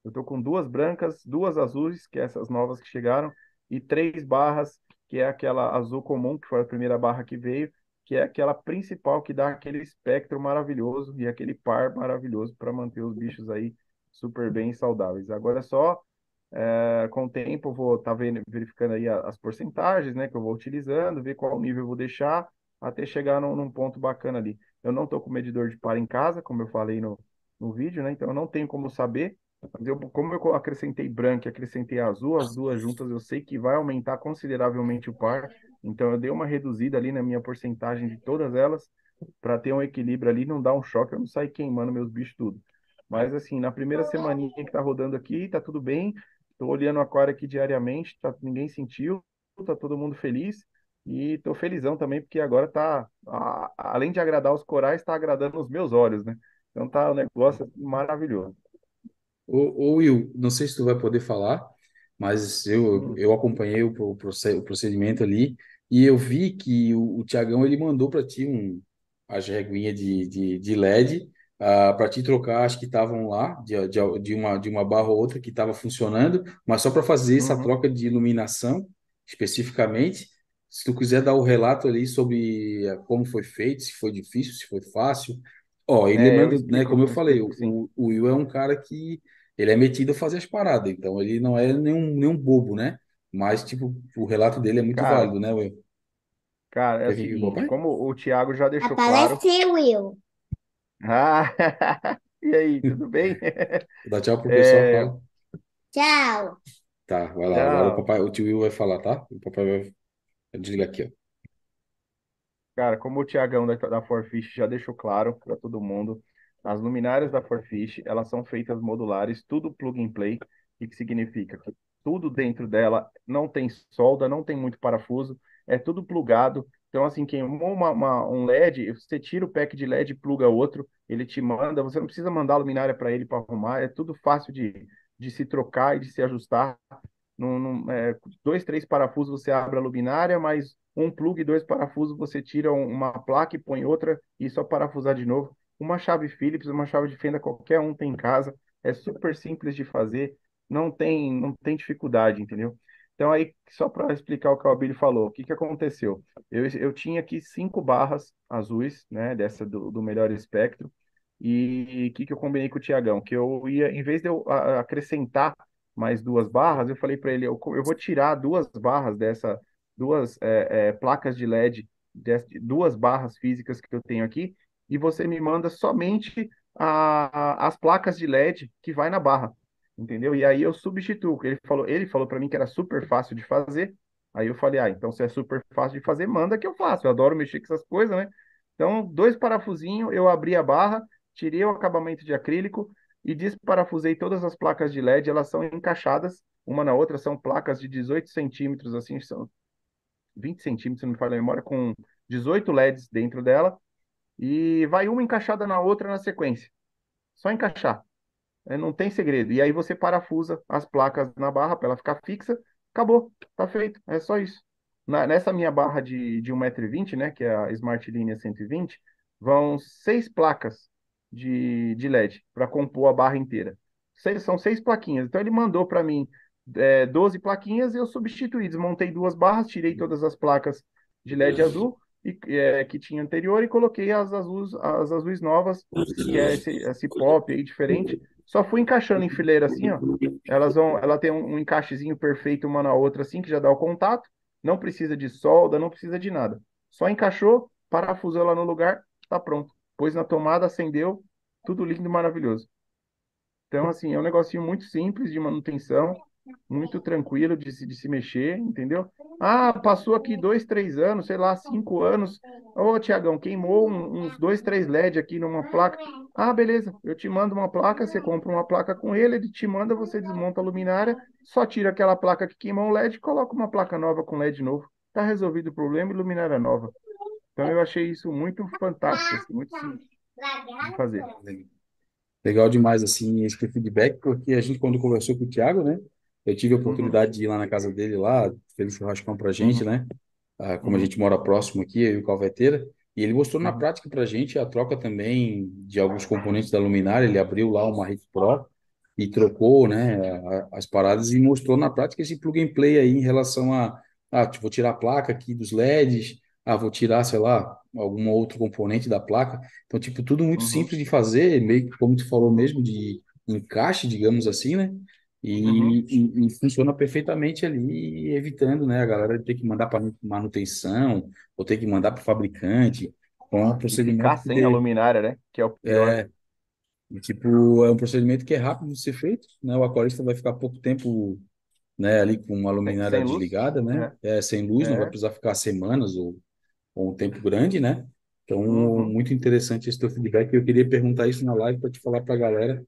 Eu estou com duas brancas, duas azuis, que é essas novas que chegaram, e três barras, que é aquela azul comum, que foi a primeira barra que veio, que é aquela principal que dá aquele espectro maravilhoso e aquele par maravilhoso para manter os bichos aí super bem saudáveis. Agora é só é, com o tempo vou estar tá verificando aí as porcentagens, né, que eu vou utilizando, ver qual nível eu vou deixar, até chegar num, num ponto bacana ali. Eu não estou com medidor de par em casa, como eu falei no, no vídeo, né, então eu não tenho como saber, mas eu, como eu acrescentei branco e acrescentei azul, as duas juntas eu sei que vai aumentar consideravelmente o par. Então eu dei uma reduzida ali na minha porcentagem de todas elas para ter um equilíbrio ali, não dar um choque, eu não sair queimando meus bichos tudo. Mas assim, na primeira semaninha que tá rodando aqui, tá tudo bem. Tô olhando o aquário aqui diariamente, tá, ninguém sentiu, tá todo mundo feliz. E tô felizão também, porque agora tá, a, além de agradar os corais, tá agradando os meus olhos, né? Então tá um negócio maravilhoso. Ô, ô, Will, não sei se tu vai poder falar, mas eu, eu acompanhei o, o procedimento ali e eu vi que o, o Tiagão ele mandou para ti um, as reguinhas de, de, de LED uh, ah, para te trocar, acho que estavam lá, de, de, de, uma, de uma barra ou outra que estava funcionando, mas só para fazer essa uhum. troca de iluminação especificamente. Se tu quiser dar o relato ali sobre como foi feito, se foi difícil, se foi fácil. Ó, e é, lembrando, né, como eu falei, o, o Will é um cara que ele é metido a fazer as paradas, então ele não é nenhum, nenhum bobo, né? Mas, tipo, o relato dele é muito Cara, válido, né, Will? cara, é seguinte, como o Thiago já deixou Aparece claro. Will. Ah, e aí, tudo bem? Dá tchau pro pessoal, É, fala. Tchau. Tá, vai lá. Agora o papai, o tio Will vai falar, tá? O papai vai desligar aqui, ó. Cara, como o Tiagão da, da Forfish já deixou claro para todo mundo, as luminárias da Forfish, elas são feitas modulares, tudo plug and play. O que significa? Que tudo dentro dela não tem solda, não tem muito parafuso, é tudo plugado. Então, assim, queimou uma, uma, um LED, você tira o pack de LED e pluga outro, ele te manda, você não precisa mandar a luminária para ele para arrumar, é tudo fácil de, de se trocar e de se ajustar. Num, é, dois, três parafusos você abre a luminária, mas um plug e dois parafusos você tira uma placa e põe outra e só parafusar de novo. Uma chave Phillips, uma chave de fenda, qualquer um tem em casa, é super simples de fazer, não tem, não tem dificuldade, entendeu? Então, aí, só para explicar o que o Abílio falou, o que, que aconteceu? Eu, eu tinha aqui cinco barras azuis, né, dessa do, do melhor espectro, e o que, que eu combinei com o Tiagão? Que eu ia, em vez de eu acrescentar mais duas barras, eu falei para ele, eu, eu vou tirar duas barras dessa, duas é, é, placas de LED, duas barras físicas que eu tenho aqui, e você me manda somente a, a, as placas de LED que vai na barra, entendeu? E aí eu substituo. Ele falou, ele falou para mim que era super fácil de fazer. Aí eu falei, ah, então se é super fácil de fazer, manda que eu faço. Eu adoro mexer com essas coisas, né? Então, dois parafusinhos, eu abri a barra, tirei o acabamento de acrílico e desparafusei todas as placas de LED. Elas são encaixadas uma na outra, são placas de 18 centímetros, assim, são 20 centímetros, se não me falha a memória, com 18 LEDs dentro dela, e vai uma encaixada na outra na sequência. Só encaixar. É, não tem segredo. E aí você parafusa as placas na barra para ela ficar fixa. Acabou, tá feito. É só isso. Na, nessa minha barra de, de 1,20m, né, que é a Smart Linea 120, vão seis placas de, de LED para compor a barra inteira. Seis, são seis plaquinhas. Então ele mandou para mim é, 12 plaquinhas e eu substituí, desmontei duas barras, tirei todas as placas de LED azul e, é, que tinha anterior e coloquei as azuis, as azuis novas, que é esse, esse pop aí diferente. Só fui encaixando em fileira assim, ó. Elas vão, ela tem um, um encaixezinho perfeito uma na outra assim, que já dá o contato. Não precisa de solda, não precisa de nada. Só encaixou, parafusou lá no lugar, tá pronto. Pôs na tomada, acendeu, tudo lindo e maravilhoso. Então, assim, é um negocinho muito simples de manutenção muito tranquilo de se, de se mexer, entendeu? Ah, passou aqui dois, três anos, sei lá, cinco anos. Ô, Tiagão, queimou um, uns dois, três LED aqui numa placa. Ah, beleza, eu te mando uma placa, você compra uma placa com ele, ele te manda, você desmonta a luminária, só tira aquela placa que queimou o LED coloca uma placa nova com LED novo. Tá resolvido o problema e luminária nova. Então eu achei isso muito fantástico, assim, muito simples de fazer. Legal demais, assim, esse feedback, porque a gente, quando conversou com o Thiago, né, eu tive a uhum. oportunidade uhum. de ir lá na casa dele, lá, fez um churrascão pra gente, uhum. né, ah, como uhum. a gente mora próximo aqui, eu e o Calveteira, e ele mostrou na uhum. prática pra gente a troca também de alguns componentes da luminária, ele abriu lá uma Rift Pro e trocou, né, as paradas e mostrou na prática esse plug and play aí em relação a, ah, vou tirar a placa aqui dos LEDs, ah, vou tirar, sei lá, algum outro componente da placa. Então, tipo, tudo muito uhum. simples de fazer, meio que como tu falou mesmo, de encaixe, digamos assim, né? E, uhum. e, e funciona perfeitamente ali, evitando, né, a galera ter que mandar para manutenção, ou ter que mandar para o fabricante, com um procedimento. Ficar sem a luminária, né? Que é o pior. É, tipo, é um procedimento que é rápido de ser feito, né? O aquarista vai ficar pouco tempo, né, ali com uma luminária desligada, né? É. é sem luz, é. não vai precisar ficar semanas ou com um tempo grande, né? Então, uhum. muito interessante esse teu feedback. Eu queria perguntar isso na live para te falar para a galera,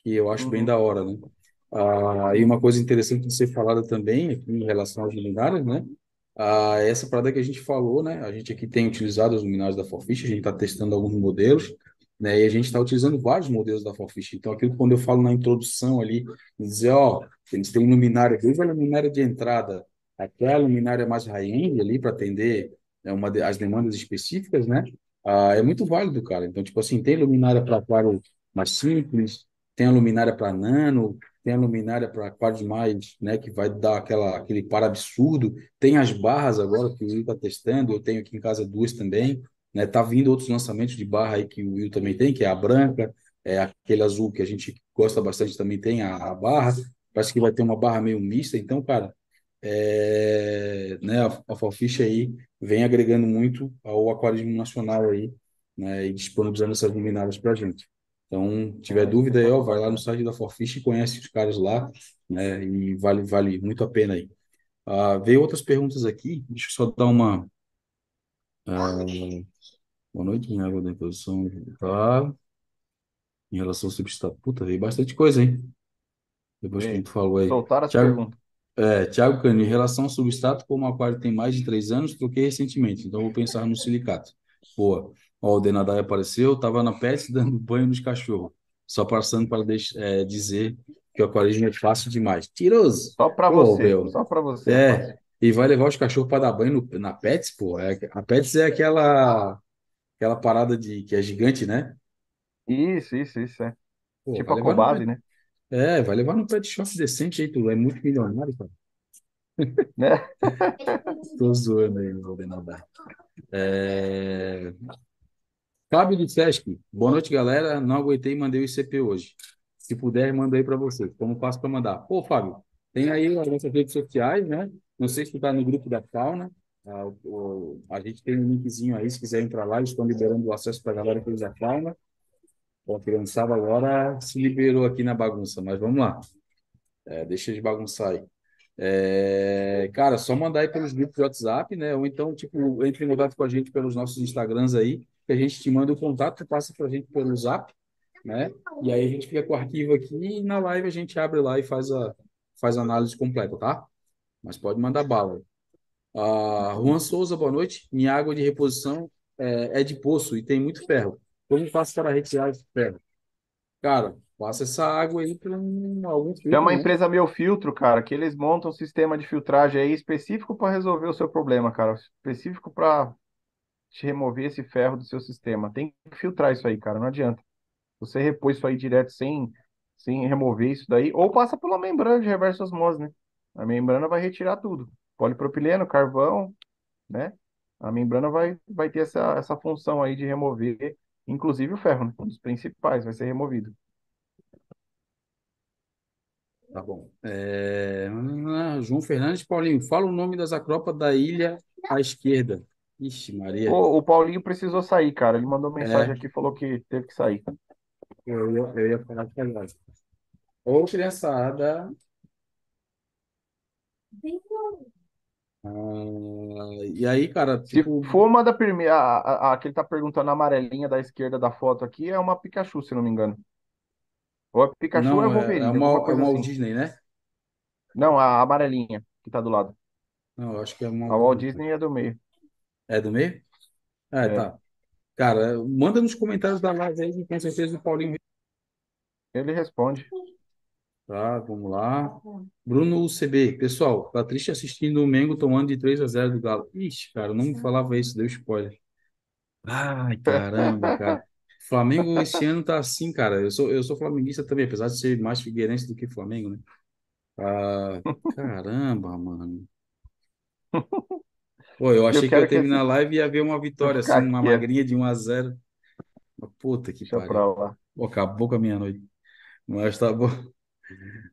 que eu acho uhum. bem da hora, né? Ah, e uma coisa interessante de ser falada também, aqui em relação às luminárias, né? Ah, essa parada que a gente falou, né? A gente aqui tem utilizado as luminárias da Forfish, a gente está testando alguns modelos, né? E a gente está utilizando vários modelos da Forfish. Então, aquilo quando eu falo na introdução ali, dizer, ó, eles têm luminária, desde a luminária de entrada até a luminária mais high-end ali para atender é uma de, as demandas específicas, né? Ah, é muito válido, cara. Então, tipo assim, tem luminária para aquário mais simples, tem a luminária para nano, tem a luminária para aquários mais, né, que vai dar aquela, aquele par absurdo. Tem as barras agora que o Will está testando, eu tenho aqui em casa duas também. Né? Tá vindo outros lançamentos de barra aí que o Will também tem, que é a branca, é aquele azul que a gente gosta bastante também tem a, a barra. Parece que vai ter uma barra meio mista. Então, cara, é, né, a, a Falfish aí vem agregando muito ao aquarismo nacional aí, né, e disponibilizando essas luminárias para a gente. Então, tiver dúvida aí, ó, vai lá no site da Forfish e conhece os caras lá, né, e vale, vale muito a pena aí. Ah, veio outras perguntas aqui, deixa eu só dar uma... Ah, boa noite, minha água da posição tá? Em relação ao substrato. Puta, veio bastante coisa, hein? Depois que a gente falou aí. Soltaram as Thiago, perguntas. É, Tiago Cano, em relação ao substrato, como o aquário tem mais de três anos, troquei recentemente, então vou pensar no silicato. Boa. Ó, o Denadai apareceu, estava na pet dando banho nos cachorros. Só passando para é, dizer que o aquarismo é fácil demais. Tiroso! Só para você, meu. só para você. É, e vai levar os cachorros para dar banho no, na Pets, pô. É, a Pets é aquela, aquela parada de, que é gigante, né? Isso, isso, isso, é. Pô, tipo a Cobase, né? É, vai levar no pet shop decente aí, tu é muito milionário, cara. Né? Tô zoando aí, não vou nadar. É... Fábio de Sesc, boa noite, galera. Não aguentei e mandei o ICP hoje. Se puder, manda aí para você. Como faço para mandar? Pô, Fábio, tem aí as nossas redes sociais, né? Não sei se tu tá no grupo da Fauna. Ah, o, a gente tem um linkzinho aí, se quiser entrar lá, eles estão liberando o acesso para a galera que usa a Fauna. A criançada agora se liberou aqui na bagunça, mas vamos lá. É, deixa de bagunçar aí. É, cara, só mandar aí pelos grupos de WhatsApp, né? Ou então, tipo, entre em contato com a gente pelos nossos Instagrams aí, que a gente te manda o contato, passa pra gente pelo Zap, né? E aí a gente fica com o arquivo aqui e na live a gente abre lá e faz a, faz a análise completa, tá? Mas pode mandar bala. Ah, Juan Souza, boa noite. Minha água de reposição é, é de poço e tem muito ferro. Como faço para retirar esse ferro? Cara, passa essa água aí para um, algum filtro. Tem uma né? empresa Meu Filtro, cara, que eles montam um sistema de filtragem aí específico para resolver o seu problema, cara. Específico para te remover esse ferro do seu sistema. Tem que filtrar isso aí, cara, não adianta. Você repõe isso aí direto sem, sem remover isso daí, ou passa pela membrana de reverso osmose, né? A membrana vai retirar tudo. Polipropileno, carvão, né? A membrana vai, vai ter essa, essa função aí de remover Inclusive o ferro, né? Um dos principais vai ser removido. Tá bom. É... João Fernandes, Paulinho, fala o nome das acropas da ilha à esquerda. Ixi, Maria. O, o Paulinho precisou sair, cara. Ele mandou mensagem é. aqui, falou que teve que sair. Eu, eu, eu ia falar que agora. Ô, criançada. Ah, e aí, cara, Se tipo, for uma da primeira, a, a, a que ele tá perguntando, a amarelinha da esquerda da foto aqui, é uma Pikachu, se não me engano. Ou é Pikachu ou é não, é, é Wolverine, alguma uma, é coisa uma Walt assim. Disney, né? Não, a amarelinha que tá do lado. Não, eu acho que é uma A Walt Disney é do meio. É do meio? É, É. tá. Cara, manda nos comentários da live aí, que com certeza o Paulinho. Ele responde. Tá, vamos lá. Bruno UCB. Pessoal, tá triste assistindo o Mengo tomando de 3 a 0 do Galo. Ixi, cara, não me falava isso, deu spoiler. Ai, caramba, cara. Flamengo esse ano tá assim, cara. Eu sou, eu sou flamenguista também, apesar de ser mais figueirense do que Flamengo, né? Ah, caramba, mano. Pô, eu Eu achei que eu ia terminar a esse. live e ia ver uma Eu vitória, assim, uma quieto. magrinha de 1 a 0 Mas, Puta que Deixa pariu. Pô, acabou com a minha noite. Mas tá bom.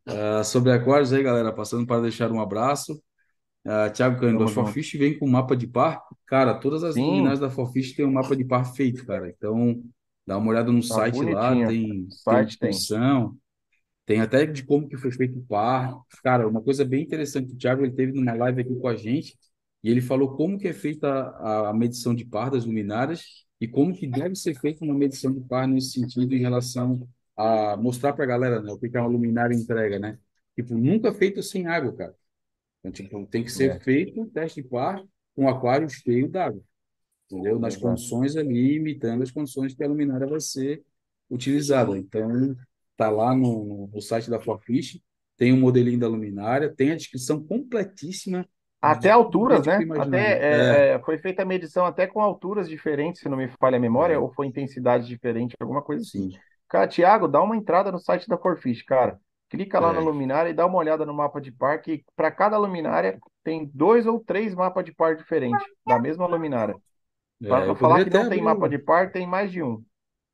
Ah, sobre Aquários aí, galera, passando para deixar um abraço. Ah, Thiago Cândido, a. Forfish vem com mapa de par. Cara, todas as luminárias Sim, da Forfish têm um mapa de par feito, cara. Então, dá uma olhada no tá site lá, tem, tem Site tem. descrição, tem até de como que foi feito o par. Cara, uma coisa bem interessante, o Thiago ele teve numa live aqui com a gente e ele falou como que é feita a, a medição de par das luminárias e como que deve ser feita uma medição de par nesse sentido em relação a mostrar para a galera, né, o que é uma luminária entrega, né? Tipo, nunca feito sem água, cara. Então, tipo, tem que ser É, feito um teste de par com aquário cheio d'água, entendeu? Nas condições ali, imitando as condições que a luminária vai ser utilizada. Então, tá lá no, no site da Forfish, tem o modelinho da luminária, tem a descrição completíssima Até alturas, né? imaginar. É, Até é, é, foi feita a medição até com alturas diferentes, se não me falha a memória, é, ou foi intensidade diferente, alguma coisa assim. sim, Cara, Thiago, dá uma entrada no site da Forfish, cara. Clica lá na é, luminária e dá uma olhada no mapa de par, que para cada luminária tem dois ou três mapas de par diferentes, da mesma luminária. Para é. Eu falar que não tem mapa de par, tem mais de um.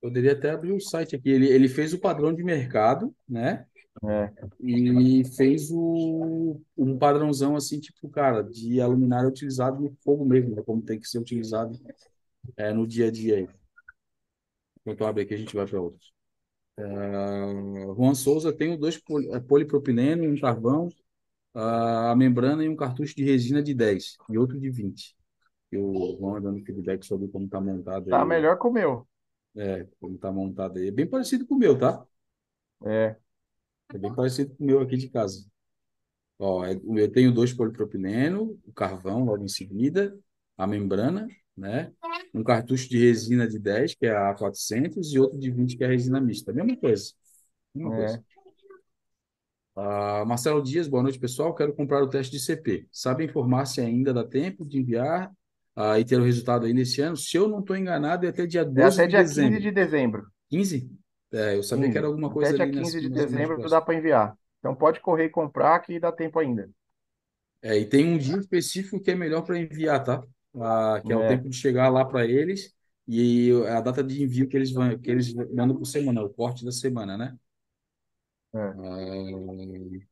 poderia até abrir o site aqui. Ele, ele fez o padrão de mercado, né? É, E fez o, um padrãozão assim, tipo, cara, de a luminária utilizado no fogo mesmo, né? Como tem que ser utilizado é, no dia a dia aí. Enquanto eu abro aqui, a gente vai para outros. Ah, Juan Souza tem dois poli- é, polipropileno, um carvão, ah, a membrana e um cartucho de resina de 10 e outro de 20. E o Juan dando feedback sobre como está montado tá aí, o- melhor que o meu. é, como está montado aí. É bem parecido com o meu, tá? É, É bem parecido com o meu aqui de casa. Ó, é- eu tenho dois polipropileno, o carvão logo em seguida, a membrana, né? Um cartucho de resina de 10, que é a A400, e outro de 20, que é a resina mista. Mesma coisa. Mesma coisa. é. Ah, Marcelo Dias, boa noite, pessoal. Quero comprar o teste de CP. Sabe informar se ainda dá tempo de enviar ah, e ter o resultado aí nesse ano? Se eu não estou enganado, é até dia É 12 até de dia 15 dezembro. de dezembro. 15? É, eu sabia que era 15. alguma Até coisa dia ali 15 nessa, de mais ou menos dezembro próximo. dá para enviar. Então pode correr e comprar que dá tempo ainda. É, e tem um dia específico que é melhor para enviar, tá? Ah, que é o É, tempo de chegar lá para eles e a data de envio que eles vão, que eles mandam por semana, o corte da semana, né? é. Ah,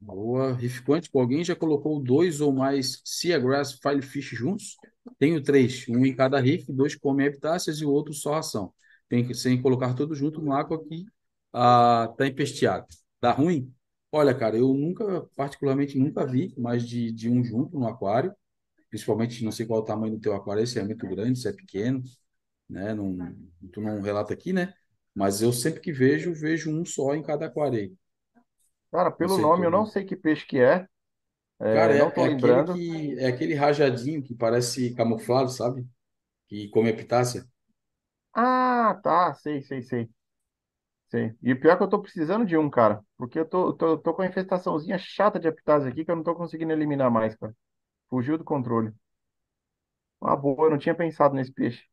boa. Quântico, alguém já colocou dois ou mais Seagrass Filefish juntos? Tenho três, um em cada riff, dois comem epitáceas e o outro só ração. Tem que sem colocar tudo junto no água que ah, tá empesteado. Dá ruim? Olha, cara, eu nunca, particularmente, nunca vi mais de, de um junto no aquário. Principalmente, não sei qual o tamanho do teu aquário, se é muito grande, se é pequeno, né? Não, tu não relata aqui, né? Mas eu sempre que vejo, vejo um só em cada aquário aí. Cara, pelo sei, nome eu não sei que peixe que é. Cara, É, não é, tô é aquele que é aquele rajadinho que parece camuflado, sabe? Que come epitácia. Ah, tá. Sei, sei, sei. Sei. E pior é que eu tô precisando de um, cara. Porque eu tô, tô, tô com uma infestaçãozinha chata de apitase aqui que eu não tô conseguindo eliminar mais, cara. Fugiu do controle. Uma boa, eu não tinha pensado nesse peixe.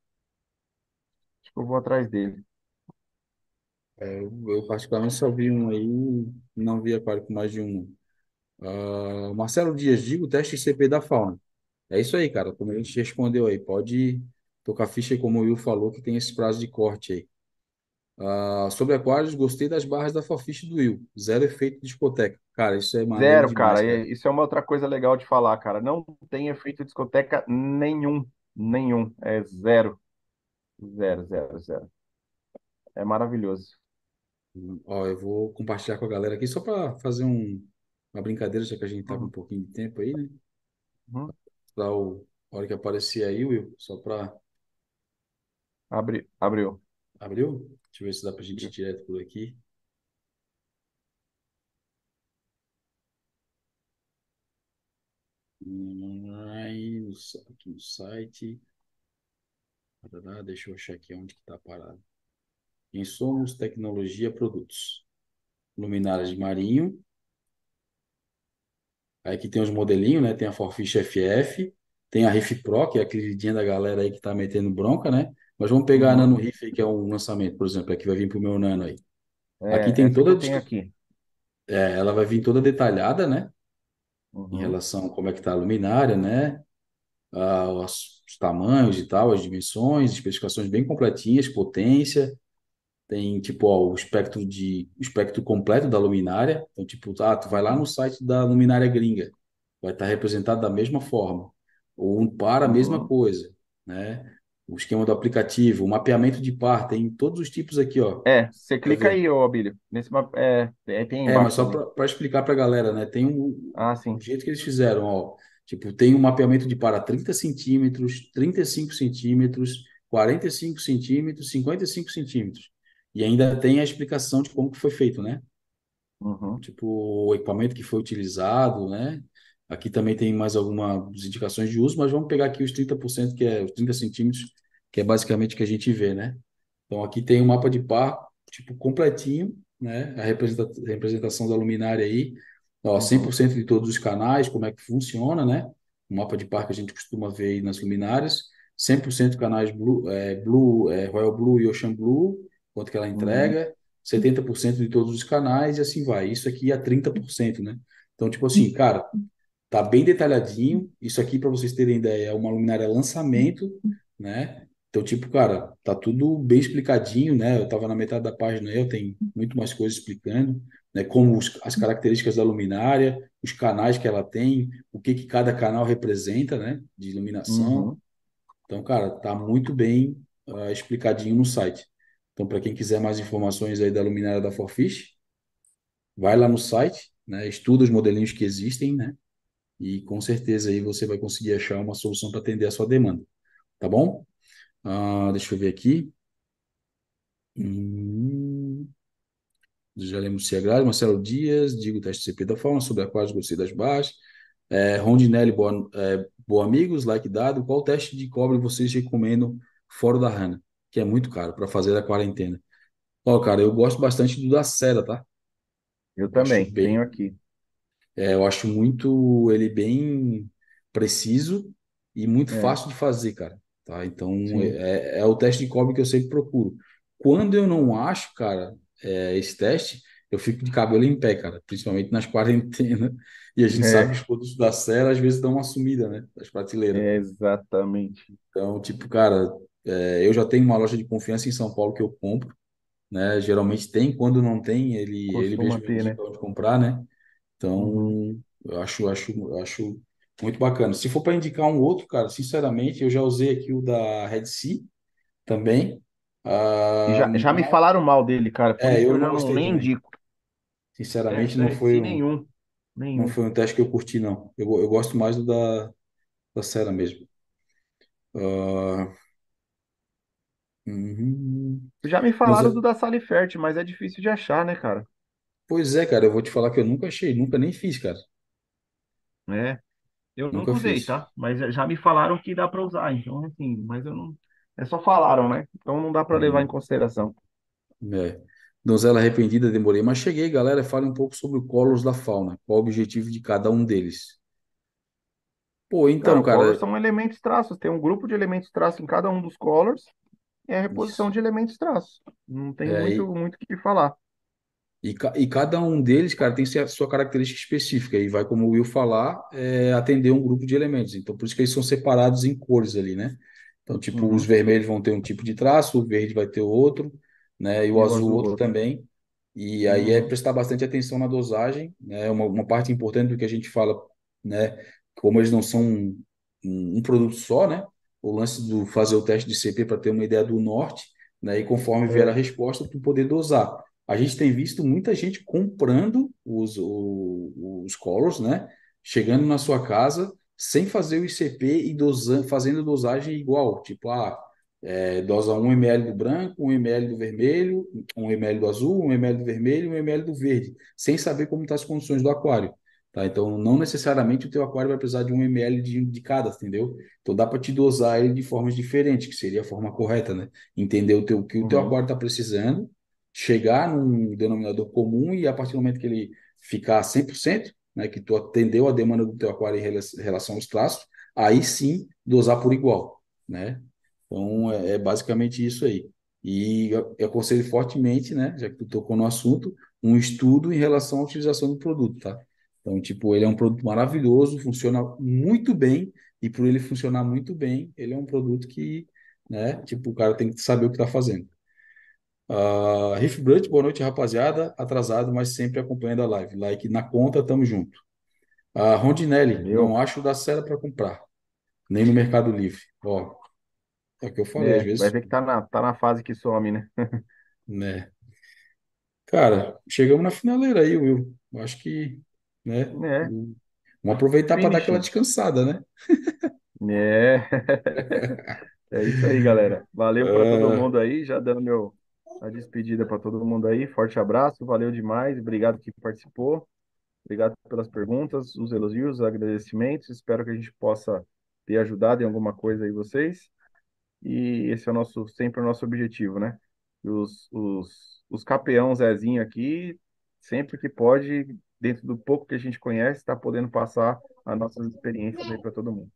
Acho que eu vou atrás dele. É, eu, particularmente só vi um aí, não vi aquário com mais de um. Ah, Marcelo Dias, diga o teste CP da fauna. É isso aí, cara. Como a gente respondeu aí, pode tocar ficha aí, como o Will falou, que tem esse prazo de corte aí. Ah, sobre aquários, gostei das barras da Fofish do Will. Zero efeito de discoteca. Cara, isso é maneiro Zero, demais, cara. cara. Isso é uma outra coisa legal de falar, cara. Não tem efeito discoteca nenhum. Nenhum. É zero. Zero, zero, zero. É maravilhoso. Ó, eu vou compartilhar com a galera aqui só para fazer um, uma brincadeira, já que a gente tá com um Uhum. pouquinho de tempo aí, né? Uhum. Pra o, a hora que aparecer aí, Will, só para Abri, abriu. Abriu? Deixa eu ver se dá pra gente ir direto por aqui. Aqui no site. Deixa eu achar aqui onde que tá parado. Insumos, tecnologia, produtos. Luminárias de marinho. Aí aqui tem os modelinhos, né? Tem a Forfish FF, tem a Riff Pro, que é a queridinha da galera aí que tá metendo bronca, né? Mas vamos pegar a Uhum. Nano Riff que é um lançamento, por exemplo, é que vai vir pro meu Nano aí. Aqui É, tem essa que toda, descri- aqui. é, ela vai vir toda detalhada, né? Em Uhum. relação a como é que tá a luminária, né? Ah, os, os tamanhos e tal, as dimensões, especificações bem completinhas, potência, tem tipo ó, o espectro de o espectro completo da luminária. Então, tipo, ah, tu vai lá no site da luminária gringa, vai estar representado da mesma forma. Ou um par, a mesma Uhum. coisa, né? O esquema do aplicativo, o mapeamento de par, tem todos os tipos aqui, ó. É, você clica aí, ô Abílio. Nesse mapa, é, é, tem É, mas só para explicar para a galera, né? Tem um, Ah, um sim. jeito que eles fizeram, ó. Tipo, tem um mapeamento de para 30 centímetros, 35 centímetros, 45 centímetros, 55 centímetros. E ainda tem a explicação de como que foi feito, né? Uhum. Tipo, o equipamento que foi utilizado, né? Aqui também tem mais algumas indicações de uso, mas vamos pegar aqui os 30%, que é os 30 centímetros, que é basicamente o que a gente vê, né? Então aqui tem um mapa de par, tipo, completinho, né? A representa- representação da luminária aí, ó, Uhum. 100% de todos os canais, como é que funciona, né? O mapa de par que a gente costuma ver aí nas luminárias, 100% canais Blue, é, Blue, é, Royal Blue e Ocean Blue, quanto que ela Uhum. entrega, 70% de todos os canais e assim vai. Isso aqui é 30%, né? Então, tipo assim, cara, Tá bem detalhadinho. Isso aqui, para vocês terem ideia, é uma luminária lançamento, né? Então, tipo, cara, tá tudo bem explicadinho, né? Eu tava na metade da página eu tenho muito mais coisas explicando, né? Como os- as características da luminária, os canais que ela tem, o que que cada canal representa, né? De iluminação. Uhum. Então, cara, tá muito bem ah, explicadinho no site. Então, para quem quiser mais informações aí da luminária da Forfish, vai lá no site, né? Estuda os modelinhos que existem, né? E com certeza aí você vai conseguir achar uma solução para atender a sua demanda, tá bom? Ah, deixa eu ver aqui. Hum, já lemos agrade. Marcelo Dias, digo o teste CP da forma, sobre a qual gostei das baixas. É, Rondinelli, boa, é, boa amigos, like dado. Qual teste de cobre vocês recomendam fora da HANA? Que é muito caro para fazer a quarentena. Ó, cara, eu gosto bastante do da Cera, tá? Eu também, tenho bem, aqui. É, eu acho muito ele bem preciso e muito É, fácil de fazer, cara. Tá? Então é, é o teste de cobre que eu sempre procuro. Quando eu não acho, cara, é, esse teste, eu fico de cabelo em pé, cara, principalmente nas quarentenas. E a gente sabe É, que os produtos da Sera às vezes dão uma sumida, né? Das prateleiras. é exatamente. Então, tipo, cara, é, eu já tenho uma loja de confiança em São Paulo que eu compro, né? Geralmente tem, quando não tem, ele, ele mesmo me ter, né? onde comprar, né? Então, eu acho, acho, eu acho muito bacana. Se for para indicar um outro, cara, sinceramente, eu já usei aqui o da Red Sea também. Ah, já, já me mas, falaram mal dele, cara, por é, isso eu eu não não gostei nem também. indico. É, Sinceramente, da não foi RC um, nenhum. não Nenhum. foi um teste que eu curti, não. Eu, go- eu gosto mais do da, da Sera mesmo. Ah, uhum. Já me Não falaram do sei- da Salifert, mas é difícil de achar, né, cara? Pois é, cara, eu vou te falar que eu nunca achei, nunca nem fiz, cara. É, eu Nunca nunca usei, fiz. tá? Mas já me falaram que dá pra usar, então assim, mas eu não. É só falaram, né? Então não dá pra levar em Uhum. consideração. É. Donzela arrependida, demorei, mas cheguei, galera. Fale um pouco sobre o Colors da fauna. Qual o objetivo de cada um deles? Pô, Cara, então, o color cara, são elementos traços, tem um grupo de elementos traços em cada um dos colors e é a reposição isso. de elementos traços. Não tem É, muito e, muito o que falar. E, e cada um deles, cara, tem a sua característica específica. E vai, como o Will falar, é, atender um grupo de elementos. Então, por isso que eles são separados em cores ali, né? Então, tipo, os Uhum. vermelhos vão ter um tipo de traço, o verde vai ter outro, né? E o E o azul azul outro outro. também. E aí é Uhum. prestar bastante atenção na dosagem, né? Uma, uma parte importante do que a gente fala, né? Como eles não são um, um produto só, né? O lance do fazer o teste de CP para ter uma ideia do norte, né? E conforme vier a É. resposta, tu poder dosar. A gente tem visto muita gente comprando os, os, os colors, né? Chegando na sua casa sem fazer o ICP e dosa, fazendo dosagem igual. Tipo, ah, é, dosa 1 ml do branco, 1 ml do vermelho, 1 ml do azul, 1 ml do vermelho, 1 ml do verde, sem saber como estão tá as condições do aquário. Tá? Então, não necessariamente o teu aquário vai precisar de 1 ml de, de cada, entendeu? Então, dá para te dosar ele de formas diferentes, que seria a forma correta, né? Entender o teu, que o teu uhum. aquário está precisando, chegar num denominador comum e a partir do momento que ele ficar 100%, né, que tu atendeu a demanda do teu aquário em relação aos traços, aí sim dosar por igual, né? Então, é, é basicamente isso aí. E eu, eu aconselho fortemente, né, já que tu tocou no assunto, um estudo em relação à utilização do produto, tá? Então, tipo, ele é um produto maravilhoso, funciona muito bem, e por ele funcionar muito bem, ele é um produto que, né, tipo, o cara tem que saber o que está fazendo. Uh, Riff Brut, boa noite, rapaziada. Atrasado, mas sempre acompanhando a live. Like na conta, tamo junto. Uh, Rondinelli, Eu... não acho da Sera para comprar, nem no Mercado Livre. Ó, é o que eu falei, é, às vezes. Vai ver que tá na, tá na fase que some, né? né. Cara, chegamos na finaleira aí, Will. Eu acho que, né? É. Vamos aproveitar para dar aquela descansada, né? É. É isso aí, galera. Valeu para todo ah. mundo aí, já dando meu a despedida para todo mundo aí. Forte abraço, valeu demais, obrigado que participou, obrigado pelas perguntas, os elogios, os agradecimentos. Espero que a gente possa ter ajudado em alguma coisa aí vocês. E esse é o nosso sempre o nosso objetivo, né? Os, os, os campeão Zezinho aqui, sempre que pode, dentro do pouco que a gente conhece, está podendo passar as nossas experiências aí para todo mundo.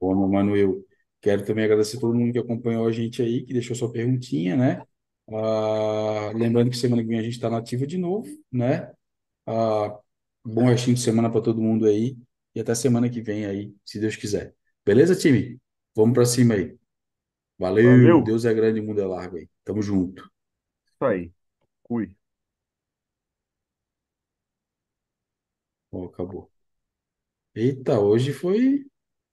Bom, Manuel, quero também agradecer a todo mundo que acompanhou a gente aí, que deixou sua perguntinha, né? Ah, lembrando que semana que vem a gente está nativa de novo, né? Ah, bom restinho de semana para todo mundo aí. E até semana que vem aí, se Deus quiser. Beleza, time? Vamos para cima aí. Valeu, Valeu. Deus é grande, o mundo é largo aí. Tamo junto. Isso aí. Fui. Ó, acabou. Eita, hoje foi